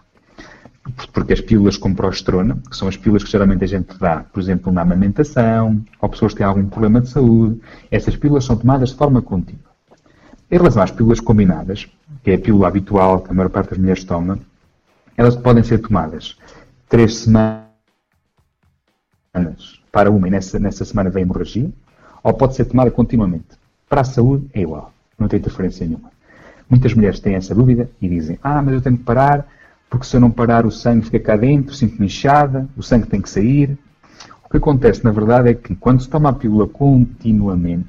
Porque as pílulas com progesterona, que são as pílulas que geralmente a gente dá, por exemplo, na amamentação, ou pessoas que têm algum problema de saúde, essas pílulas são tomadas de forma contínua. Em relação às pílulas combinadas, que é a pílula habitual que a maior parte das mulheres toma, elas podem ser tomadas três semanas para uma e nessa, nessa semana vem hemorragia, ou pode ser tomada continuamente. Para a saúde é igual, não tem interferência nenhuma. Muitas mulheres têm essa dúvida e dizem: Ah, mas eu tenho que parar, porque se eu não parar o sangue fica cá dentro, sinto-me inchada, o sangue tem que sair. O que acontece, na verdade, é que quando se toma a pílula continuamente,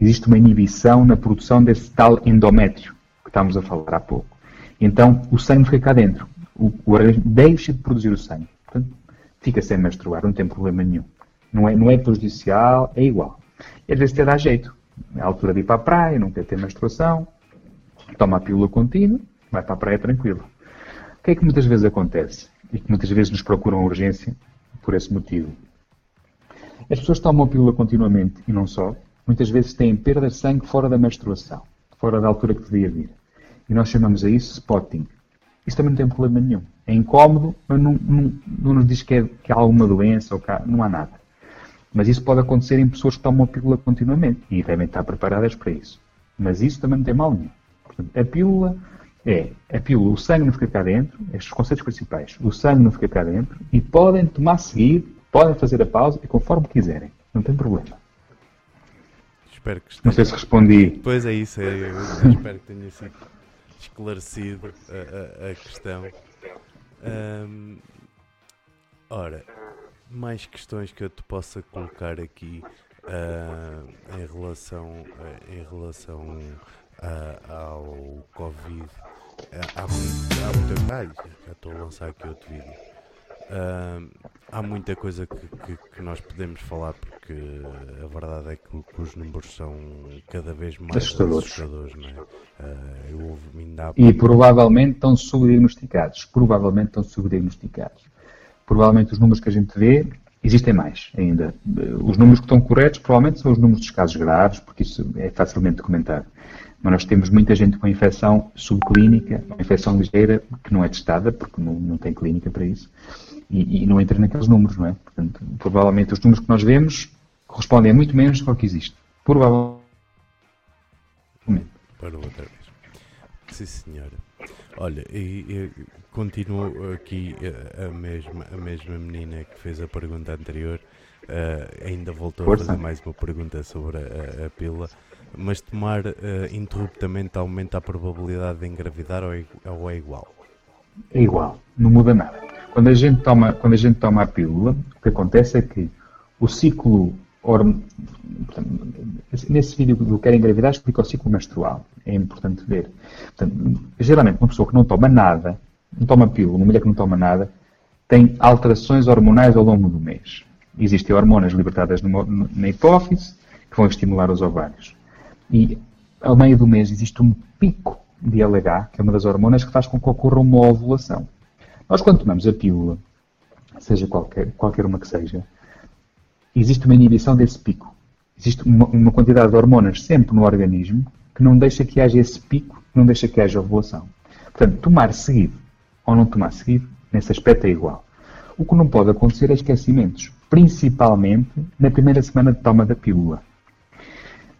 existe uma inibição na produção desse tal endométrio que estávamos a falar há pouco. Então, o sangue fica cá dentro. O, o organismo deixa de produzir o sangue. Portanto, fica sem menstruar, não tem problema nenhum. Não é, não é prejudicial, é igual. E às vezes te dá jeito. É a altura de ir para a praia, não quer ter menstruação, toma a pílula contínua, vai para a praia tranquilo. O que é que muitas vezes acontece? E que muitas vezes nos procuram urgência por esse motivo. As pessoas tomam a pílula continuamente e não só, muitas vezes têm perda de sangue fora da menstruação, fora da altura que devia vir. E nós chamamos a isso spotting. Isso também não tem problema nenhum. É incómodo, mas não, não, não nos diz que, é, que há alguma doença ou que há, não há nada. Mas isso pode acontecer em pessoas que tomam a pílula continuamente e devem estar preparadas para isso. Mas isso também não tem mal nenhum. Portanto, a pílula é a pílula, o sangue não fica cá dentro, estes os conceitos principais. O sangue não fica cá dentro e podem tomar seguido, podem fazer a pausa e conforme quiserem. Não tem problema. Espero que esteja... Não sei se respondi. Pois é isso, é, eu espero que tenha sido esclarecido a, a, a questão. Um, ora, mais questões que eu te possa colocar aqui uh, em relação, uh, em relação uh, ao Covid. há, muito, há muita. Ai, já estou a lançar aqui outro vídeo. Há muita coisa que, que, que, nós podemos falar porque a verdade é que, que, os números são cada vez mais assustadores, assustadores não é? Uh. E provavelmente estão subdiagnosticados. Provavelmente estão subdiagnosticados provavelmente os números que a gente vê, existem mais ainda. Os números que estão corretos provavelmente são os números dos casos graves, porque isso é facilmente documentado. Mas nós temos muita gente com infecção subclínica, uma infecção ligeira, que não é testada, porque não, não tem clínica para isso, e, e, não entra naqueles números, não é? Portanto, provavelmente os números que nós vemos correspondem a muito menos do que existe. Provavelmente. Para outra vez. Sim, senhora. Olha, e, e continuo aqui a, a, mesma, a mesma menina que fez a pergunta anterior, uh, ainda voltou Força. a fazer mais uma pergunta sobre a, a pílula. Mas tomar uh, interruptamente aumenta a probabilidade de engravidar ou é, ou é igual? É igual, não muda nada. Quando a gente toma, quando a, gente toma a pílula, o que acontece é que o ciclo nesse vídeo do Quer Engravidar explica o ciclo menstrual. É importante ver. Portanto, geralmente, uma pessoa que não toma nada, não toma pílula, uma mulher que não toma nada, tem alterações hormonais ao longo do mês. Existem hormonas libertadas na hipófise que vão estimular os ovários. E ao meio do mês existe um pico de LH, que é uma das hormonas que faz com que ocorra uma ovulação. Nós, quando tomamos a pílula, seja qualquer, qualquer uma que seja, existe uma inibição desse pico. Existe uma, uma, quantidade de hormonas sempre no organismo que não deixa que haja esse pico, não deixa que haja ovulação. Portanto, tomar seguido ou não tomar seguido, nesse aspecto é igual. O que não pode acontecer é esquecimentos, principalmente na primeira semana de toma da pílula.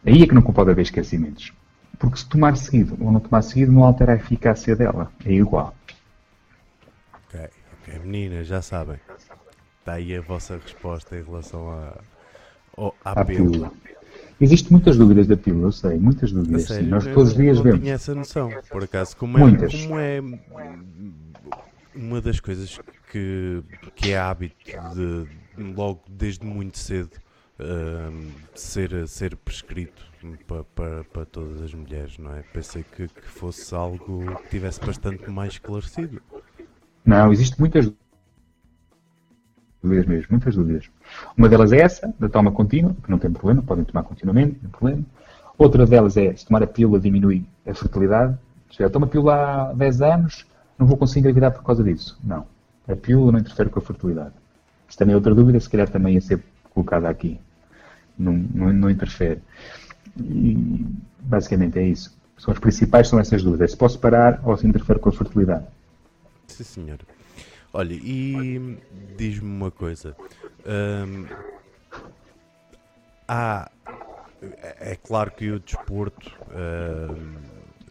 Aí é que não pode haver esquecimentos. Porque se tomar seguido ou não tomar seguido não altera a eficácia dela. É igual. Ok. Meninas, já sabem. Está aí a vossa resposta em relação à, à, pílula. pílula. Existem muitas dúvidas da pílula, eu sei, muitas dúvidas. Sério, Nós todos os dias vemos. tinha essa noção, por acaso. Como é, muitas. Como é uma das coisas que, que é hábito de, logo desde muito cedo, uh, ser, ser prescrito para, para, para, todas as mulheres, não é? Pensei que, que fosse algo que tivesse bastante mais esclarecido. Não, existem muitas dúvidas mesmo, muitas dúvidas. Uma delas é essa, da toma contínua, que não tem problema, podem tomar continuamente, não tem problema. Outra delas é, se tomar a pílula diminui a fertilidade. Já toma a pílula há 10 anos, não vou conseguir engravidar por causa disso. Não. A pílula não interfere com a fertilidade. Se também é outra dúvida, se calhar também ia ser colocada aqui. Não, não, não interfere. E basicamente é isso. São as principais são essas dúvidas. Se posso parar ou se interfere com a fertilidade. Sim, senhor. Olha, e diz-me uma coisa. Hum, há, é claro que o desporto hum,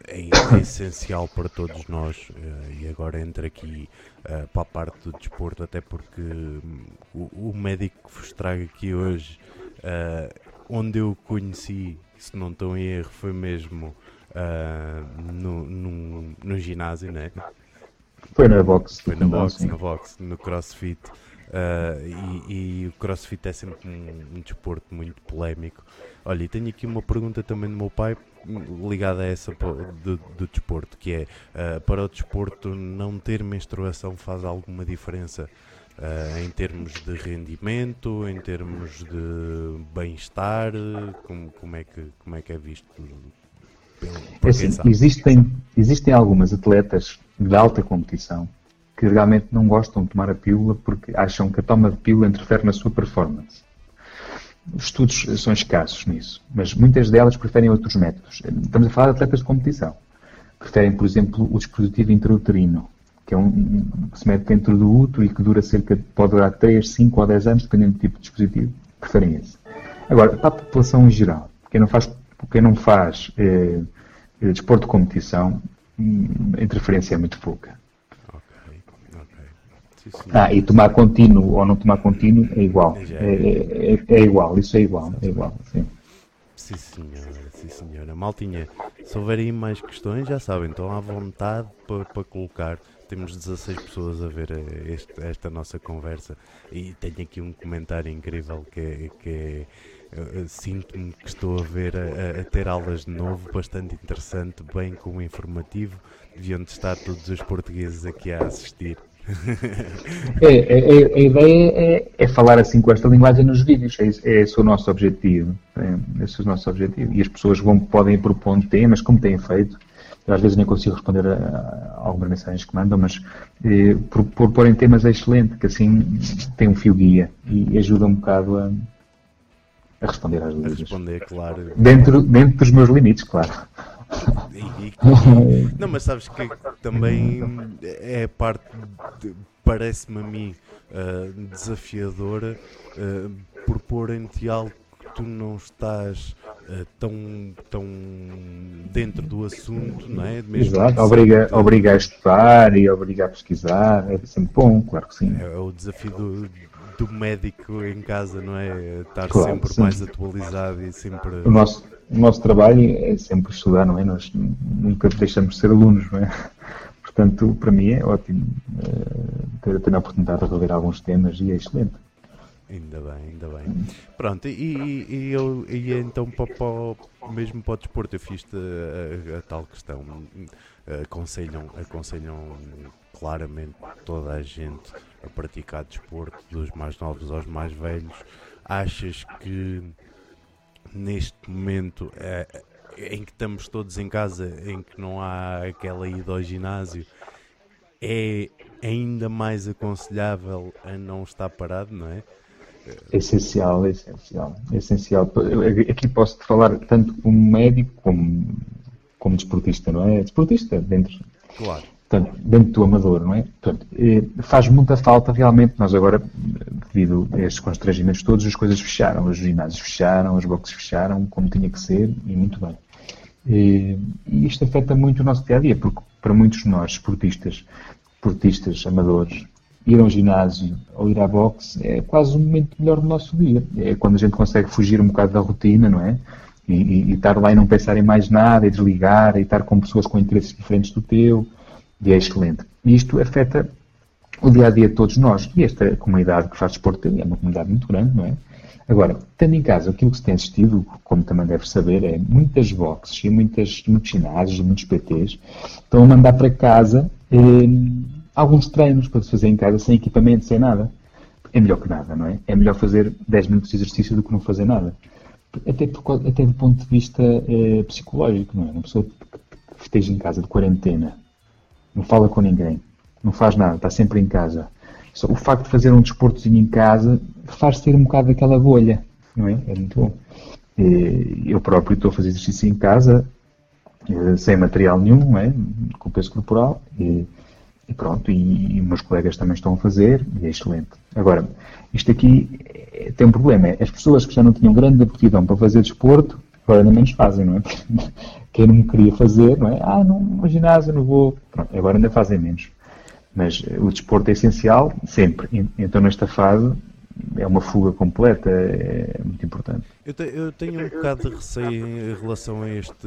é, é essencial para todos nós uh, e agora entra aqui uh, para a parte do desporto, até porque um, o, o, médico que vos trago aqui hoje, uh, onde eu conheci, se não estou em erro, foi mesmo no, no, no ginásio, né? Foi na box. Foi na box, na box, no crossfit. Uh, e, e, o crossfit é sempre um, um, desporto muito polémico. Olha, e tenho aqui uma pergunta também do meu pai ligada a essa do, do desporto, que é uh, para o desporto não ter menstruação faz alguma diferença uh, em termos de rendimento, em termos de bem-estar, como, como, é que, como é que é visto? É assim, existem, existem algumas atletas de alta competição que realmente não gostam de tomar a pílula porque acham que a toma de pílula interfere na sua performance. Os estudos são escassos nisso, mas muitas delas preferem outros métodos. Estamos a falar de atletas de competição. Preferem, por exemplo, o dispositivo intrauterino, que é um que se mete dentro do útero e que dura cerca de, pode durar 3, 5 ou 10 anos, dependendo do tipo de dispositivo. Preferem esse. Agora, para a população em geral, quem não faz, quem não faz eh, desporto de competição, hum, a interferência é muito pouca. Ah, e tomar contínuo ou não tomar contínuo é igual. É, é, é, é igual, isso é igual. É igual sim. Sim, senhora, sim, senhora. Maltinha, se houver aí mais questões, já sabem, estão à vontade para, para colocar. Temos 16 pessoas a ver eh, este, esta nossa conversa e tenho aqui um comentário incrível que é. Que é Sinto-me que estou a ver a, a, ter aulas de novo, bastante interessante, bem como informativo. Deviam de estar todos os portugueses aqui a assistir. *laughs* É, é, é, a ideia é, é, falar assim com esta linguagem nos vídeos, é, é esse o nosso objetivo. É, esse é o nosso objetivo. E as pessoas vão, podem propondo temas, como têm feito. Eu às vezes nem consigo responder a, a algumas mensagens que mandam, mas eh, por, temas é excelente, que assim tem um fio guia e ajuda um bocado a, a responder às dúvidas. A responder, claro. Dentro, dentro dos meus limites, claro. E, e, não, mas sabes que também é parte, parece-me a mim, uh, desafiadora uh, por pôr em ti algo que tu não estás uh, tão, tão dentro do assunto, não é? Mesmo Exato, obriga, obriga a estudar e obriga a pesquisar, é sempre bom, claro que sim. É, é o desafio do, do médico em casa, não é? Estar claro, sempre sim. mais atualizado e sempre. O nosso, o nosso trabalho é sempre estudar, não é? Nós nunca deixamos de ser alunos, não é? *laughs* Portanto, para mim é ótimo uh, ter, ter a oportunidade de rever alguns temas e é excelente. Ainda bem, ainda bem. Pronto, e, e, e eu e então para, para, mesmo para o desporto eu fiz a, a, a, tal questão. Aconselham, aconselham claramente toda a gente a praticar desporto, dos mais novos aos mais velhos. Achas que neste momento é, em que estamos todos em casa, em que não há aquela ida ao ginásio, é ainda mais aconselhável a não estar parado, não é? Essencial, essencial, essencial. Aqui posso falar tanto como médico como, como desportista, não é? Desportista dentro. Claro portanto, dentro do amador, não é? Portanto, eh, faz muita falta realmente, nós agora, devido a estes constrangimentos todos, as coisas fecharam, os ginásios fecharam, os boxes fecharam, como tinha que ser, e muito bem. E isto afeta muito o nosso dia a dia, porque para muitos de nós, esportistas, esportistas amadores, ir ao ginásio ou ir à boxe é quase o momento melhor do nosso dia. É quando a gente consegue fugir um bocado da rotina, não é? E, e, e estar lá e não pensar em mais nada, e desligar, e estar com pessoas com interesses diferentes do teu, e é excelente. E isto afeta o dia a dia de todos nós. E esta comunidade que faz desporto é uma comunidade muito grande, não é? Agora, tendo em casa aquilo que se tem assistido, como também deve saber, é muitas boxes e muitas, muitos ginásios, muitos PTs estão a mandar para casa eh, alguns treinos para se fazer em casa sem equipamento, sem nada. É melhor que nada, não é? É melhor fazer 10 minutos de exercício do que não fazer nada. Até, por, até do ponto de vista eh, psicológico, não é? Uma pessoa que esteja em casa de quarentena não fala com ninguém, não faz nada, está sempre em casa. Só o facto de fazer um desportozinho em casa faz ter um bocado daquela bolha, não é? É muito bom. Eu próprio estou a fazer exercício em casa, eh, sem material nenhum, é? com peso corporal, e, e pronto, e, e meus colegas também estão a fazer, e é excelente. Agora, isto aqui é, tem um problema, é, as pessoas que já não tinham grande aptidão para fazer desporto, agora ainda menos fazem, não é? *laughs* Quem não queria fazer, não é? Ah, não, no ginásio não vou. Pronto, agora ainda fazem menos. Mas o desporto é essencial, sempre. Então, nesta fase, é uma fuga completa, é muito importante. Eu, te, eu, tenho um bocado de receio em relação a este.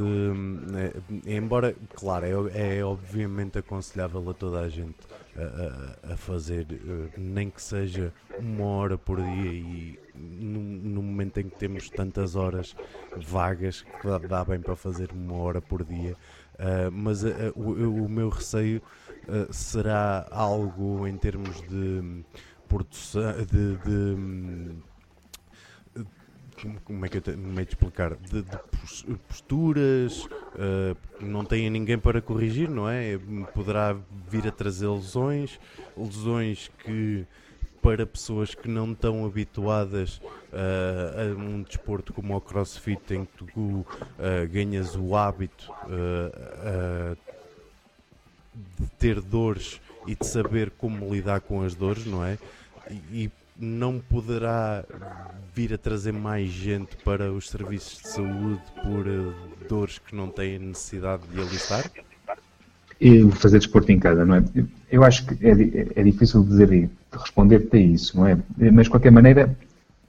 É, embora, claro, é, é, obviamente aconselhável a toda a gente a, a, a, fazer, eh, nem que seja uma hora por dia e no, momento em que temos tantas horas vagas que dá, bem para fazer uma hora por dia. Uh, mas uh, o, o, meu receio uh, será algo em termos de produção de, de como é que eu tenho de explicar? De, de posturas, uh, não tem ninguém para corrigir, não é? Poderá vir a trazer lesões, lesões que para pessoas que não estão habituadas uh, a um desporto como o crossfit, em que tu uh, ganhas o hábito de ter dores e de saber como lidar com as dores, não é? E, não poderá vir a trazer mais gente para os serviços de saúde por uh, dores que não têm necessidade de alistar? E fazer desporto em casa, não é? Eu acho que é, é difícil dizer responder-te a isso, não é? Mas de qualquer maneira,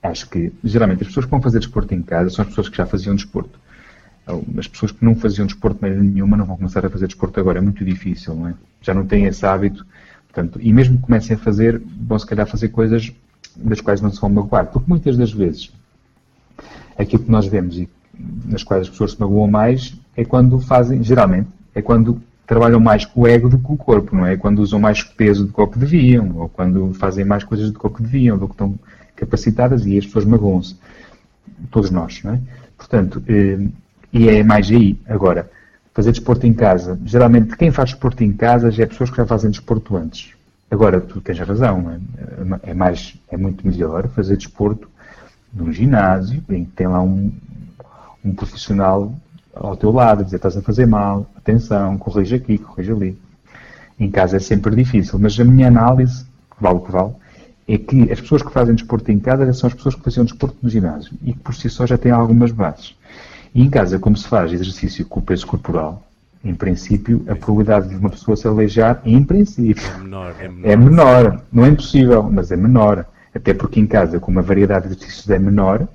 acho que geralmente as pessoas que vão fazer desporto em casa são as pessoas que já faziam desporto. As pessoas que não faziam desporto de maneira nenhuma não vão começar a fazer desporto agora, é muito difícil, não é? Já não têm esse hábito, portanto, e mesmo que comecem a fazer, vão se calhar fazer coisas das quais não se vão magoar. Porque muitas das vezes aquilo que nós vemos e nas quais as pessoas se magoam mais é quando fazem, geralmente, é quando trabalham mais com o ego do que com o corpo, não é? quando usam mais peso do que deviam, ou quando fazem mais coisas do que deviam, do que estão capacitadas e as pessoas magoam-se. Todos nós, não é? Portanto, eh, e é mais aí. Agora, fazer desporto em casa, geralmente quem faz desporto em casa já é pessoas que já fazem desporto antes. Agora, tu tens razão, é, é, mais, é muito melhor fazer desporto num ginásio, em que tem lá um, um profissional ao teu lado, dizer estás a fazer mal, atenção, corrija aqui, corrija ali. Em casa é sempre difícil, mas a minha análise, vale o que vale, é que as pessoas que fazem desporto em casa são as pessoas que faziam desporto no ginásio e que por si só já têm algumas bases. E em casa, como se faz exercício com o peso corporal, em princípio, a probabilidade de uma pessoa se aleijar, em princípio, é menor, é menor. É menor. Não é impossível, mas é menor. Até porque em casa, como a variedade de exercícios é menor,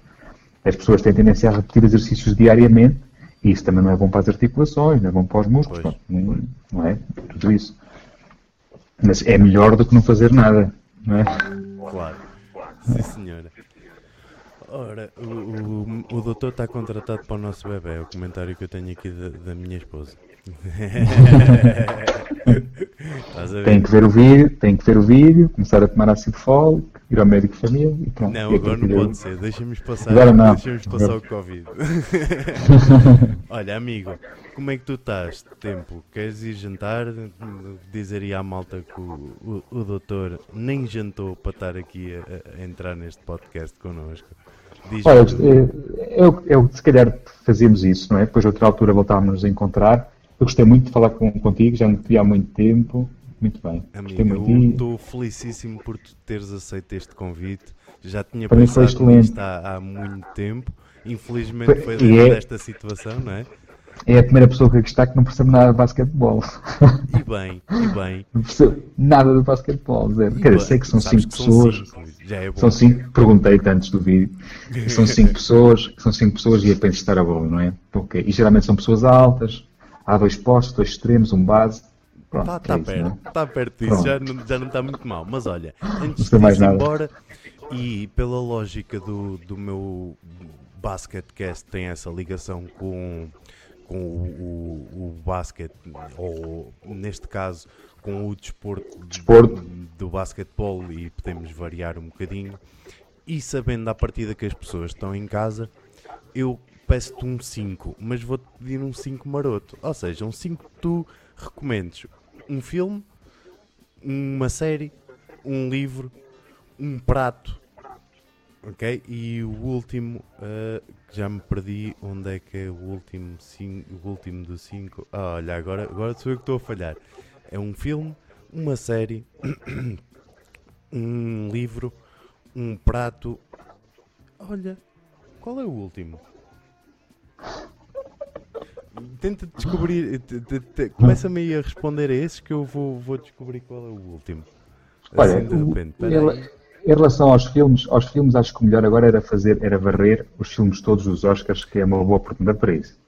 as pessoas têm tendência a repetir exercícios diariamente isso também não é bom para as articulações, não é bom para os músculos, não, não é? Tudo isso. Mas é melhor do que não fazer nada, não é? Claro. Sim, senhora. Ora, o, o, o doutor está contratado para o nosso bebê, é o comentário que eu tenho aqui da, da minha esposa. *laughs* tem que ver o vídeo, tem que ver o vídeo, começar a tomar ácido fólico, ir ao médico de família e pronto. Não, agora não pode ser, deixa-me passar, agora não. deixa passar o Covid. *laughs* Olha, amigo, como é que tu estás? Tempo, queres ir jantar? Dizeria à malta que o, o, o doutor nem jantou para estar aqui a, a entrar neste podcast connosco. Olha, eu, eu, se calhar fazemos isso, não é? Depois, outra altura, voltámos a encontrar eu gostei muito de falar com, contigo, já não te vi há muito tempo. Muito bem. Amigo, eu estou felicíssimo por tu teres aceito este convite. Já tinha Para pensado nisto há, há muito tempo. Infelizmente foi, foi é, desta situação, não é? É a primeira pessoa que está que não percebe nada de basquetebol. E bem, e bem. *laughs* Não percebe nada de basquetebol. Quer dizer, sei que são cinco que pessoas. São cinco, já é bom. São cinco, perguntei-te antes do vídeo. São cinco *laughs* pessoas, são cinco pessoas e é para estar a bola, não é? Ok. E geralmente são pessoas altas, há dois postos, dois extremos, um base. Está tá, é perto, está perto disso, já não, já não está muito mal. Mas olha, antes de ir embora, e pela lógica do, do meu Basketcast tem essa ligação com, com o, o, o basquete, ou neste caso com o desporto, desporto. do basquetebol e podemos variar um bocadinho. E sabendo à partida que as pessoas estão em casa, eu peço-te um 5, mas vou-te pedir um 5 maroto. Ou seja, um 5 que tu recomendes. Um filme, uma série, um livro, um prato. Ok? E o último, uh, já me perdi. Onde é que é o último, o último dos cinco? Ah, olha, agora, agora sou eu que estou a falhar. É um filme, uma série, *clears throat* um livro, um prato. Olha, qual é o último? Tenta descobrir. Começa-me aí a responder a esses que eu vou, vou descobrir qual é o último. Olha, assim, de repente. Ele, em relação aos filmes, aos filmes, acho que o melhor agora era fazer, era varrer os filmes todos dos Oscars, que é uma boa oportunidade para isso.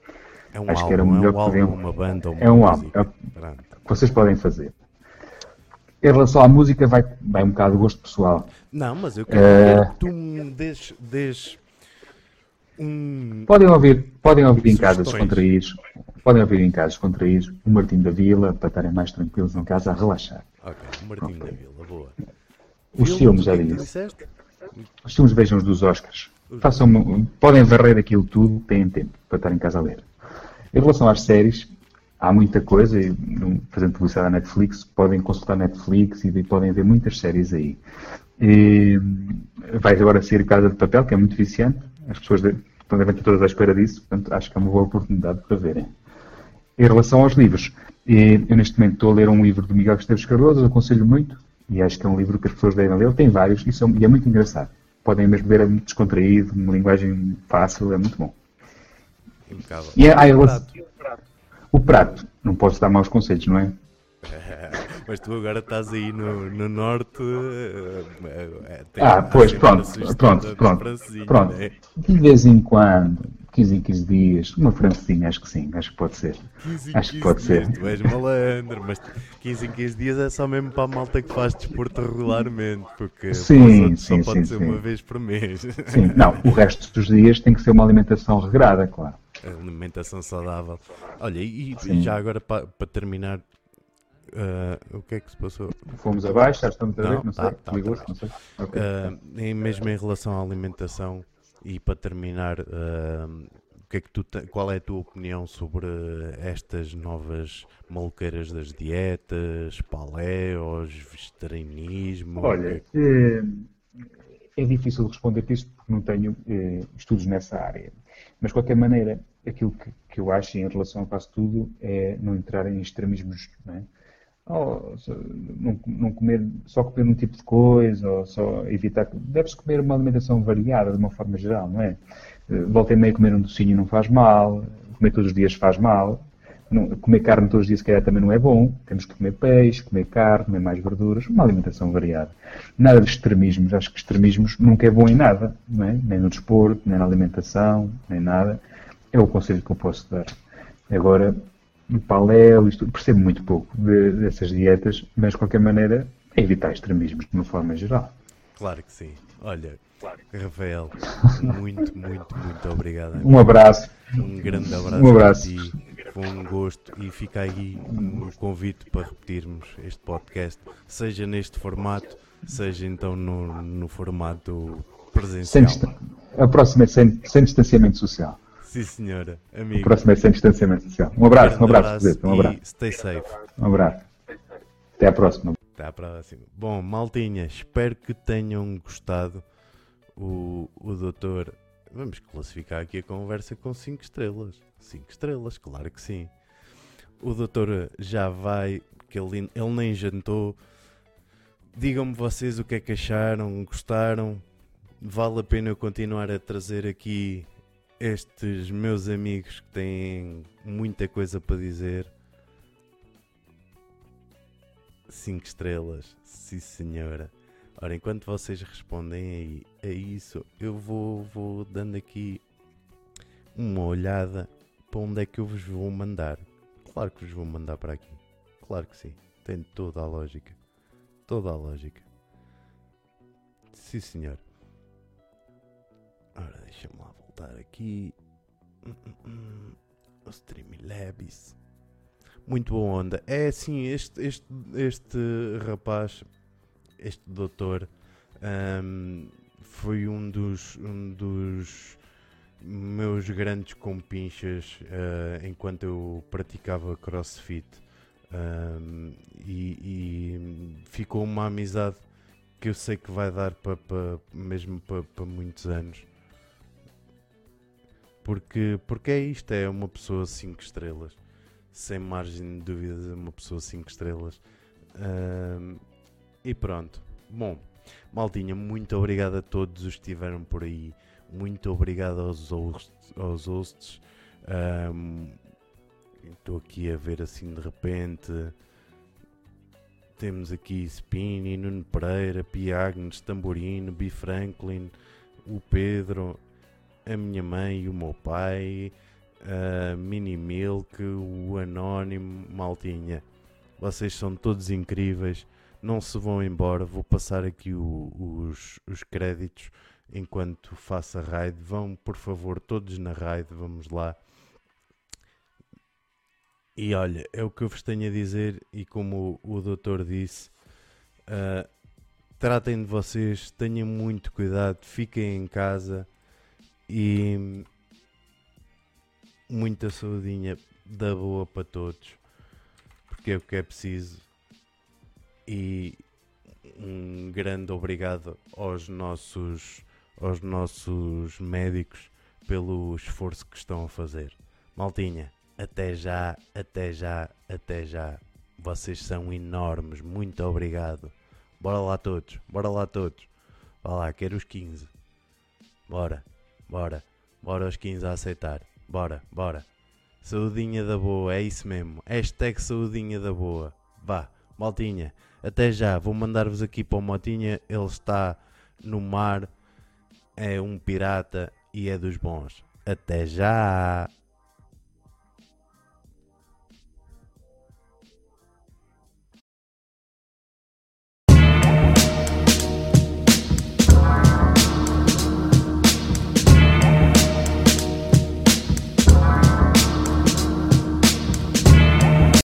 É um acho álbum, que era o melhor é um álbum, uma banda, uma é um álbum, é, que vocês podem fazer. Em relação à música, vai, vai um bocado do gosto pessoal. Não, mas eu quero uh... que tu me des, des um... Podem ouvir, podem ouvir em casa descontraídos, podem ouvir em casa descontraídos o Martim da Vila para estarem mais tranquilos em casa a relaxar. Ok, o Martim da Vila, boa. Os Filme, filmes, já disse. Os filmes vejam os dos Oscars. Façam, podem varrer aquilo tudo, têm tempo para estar em casa a ler. Em relação às séries, há muita coisa, fazendo publicidade à Netflix, podem consultar Netflix e podem ver muitas séries aí. E, vai agora ser Casa de Papel, que é muito viciante. As pessoas estão devem estar todas à espera disso, portanto acho que é uma boa oportunidade para verem. Em relação aos livros, eu neste momento estou a ler um livro do Miguel Esteves Cardoso, aconselho muito, e acho que é um livro que as pessoas devem ler. Ele tem vários e, são, e é muito engraçado. Podem mesmo ver, é muito descontraído, uma linguagem fácil, é muito bom. Impecável. E é, ah, o, prato. o prato, não posso dar maus conselhos, não é? *laughs* Mas tu agora estás aí no, no norte. É, ah, pois, pronto, pronto, pronto. pronto. Né? De vez em quando, 15 em 15 dias, uma francesinha, acho que sim, acho que pode ser. 15 acho 15 que pode dias, ser. Tu és malandro, mas 15 em 15 dias é só mesmo para a malta que faz desporto regularmente, porque sim, sim, só pode sim, ser sim. uma vez por mês. Sim, não, o resto dos dias tem que ser uma alimentação regrada, claro. Alimentação saudável. Olha, e, e já agora para, para terminar, uh, o que é que se passou? Fomos abaixo, já estamos a ver, não, não tá, sei. Tá, tá, não sei. Okay. Uh, mesmo em relação à alimentação, e para terminar, uh, que é que tu qual é a tua opinião sobre estas novas maluqueiras das dietas, paléos, vegetarianismo? Olha, é, é difícil responder isto porque não tenho é, estudos nessa área. Mas, de qualquer maneira, aquilo que, que eu acho em relação a quase tudo é não entrar em extremismos. Não é? Ou não, não, comer, só comer um tipo de coisa, ou só evitar. Deve-se comer uma alimentação variada de uma forma geral, não é? Eh, volta e meia comer um docinho não faz mal, comer todos os dias faz mal. Não, comer carne todos os dias, se calhar, também não é bom. Temos que comer peixe, comer carne, comer mais verduras, uma alimentação variada. Nada de extremismos. Acho que extremismos nunca é bom em nada, não é? nem no desporto, nem na alimentação, nem nada. É o conselho que eu posso dar. Agora, paléu, isto, percebo muito pouco de, dessas dietas, mas de qualquer maneira é evitar extremismos de uma forma geral. Claro que sim. Olha, Rafael, muito, *laughs* muito, muito obrigado. Um abraço. Um grande abraço. Um abraço. Ti. Foi um gosto e fica aí um convite para repetirmos este podcast, seja neste formato, seja então no, no formato presencial. Sem, a próxima é sem, sem distanciamento social. Sim, senhora. Amigo. O próximo é sem distanciamento social. Um abraço, um abraço. abraço um abraço. Stay safe. Um abraço. Até à próxima. Até à próxima. Bom, maltinha, espero que tenham gostado. O, o doutor. Vamos classificar aqui a conversa com 5 estrelas. 5 estrelas, claro que sim. O doutor já vai, que ele, ele nem jantou. Digam-me vocês o que é que acharam, gostaram. Vale a pena eu continuar a trazer aqui estes meus amigos que têm muita coisa para dizer. 5 estrelas, sim senhora. Ora, enquanto vocês respondem a, a isso, eu vou, vou dando aqui uma olhada para onde é que eu vos vou mandar. Claro que vos vou mandar para aqui. Claro que sim. Tem toda a lógica. Toda a lógica. Sim senhor. Ora, deixa-me lá voltar aqui. Hum, hum, hum. O Streamlabs. Muito boa onda. É assim, este, este, este rapaz, este doutor, um, foi um dos, um dos meus grandes compinchas uh, enquanto eu praticava crossfit. Um, e, e, ficou uma amizade que eu sei que vai dar para pa, mesmo para pa muitos anos. Porque, porque é isto, é uma pessoa 5 estrelas. Sem margem de dúvidas, é uma pessoa 5 estrelas. Um, e pronto. Bom, Maltinha, muito obrigado a todos os que estiveram por aí. Muito obrigado aos. Aos hosts. Estou um, aqui a ver assim de repente. Temos aqui Spini, Nuno Pereira, Piagnes, Tamborino, Bi Franklin, o Pedro, a minha mãe e o meu pai, a Mini Milk, o Anónimo, Maltinha. Vocês são todos incríveis não se vão embora. Vou passar aqui o, os, os créditos enquanto faço a raid. Vão, por favor, todos na raid. Vamos lá. E olha, é o que eu vos tenho a dizer. E como o, o doutor disse, uh, tratem de vocês, tenham muito cuidado, fiquem em casa e muita saudinha da boa para todos, porque é o que é preciso e um grande obrigado aos nossos, aos nossos médicos pelo esforço que estão a fazer. Maltinha, até já, até já, até já. Vocês são enormes, muito obrigado. Bora lá todos, bora lá todos. Vá lá, quero os 15. Bora, bora, bora os 15 a aceitar. Bora, bora. Saudinha da boa, é isso mesmo. Hashtag saudinha da boa. Vá, maltinha. Até já, vou mandar-vos aqui para o Motinha. Ele está no mar, é um pirata e é dos bons. Até já!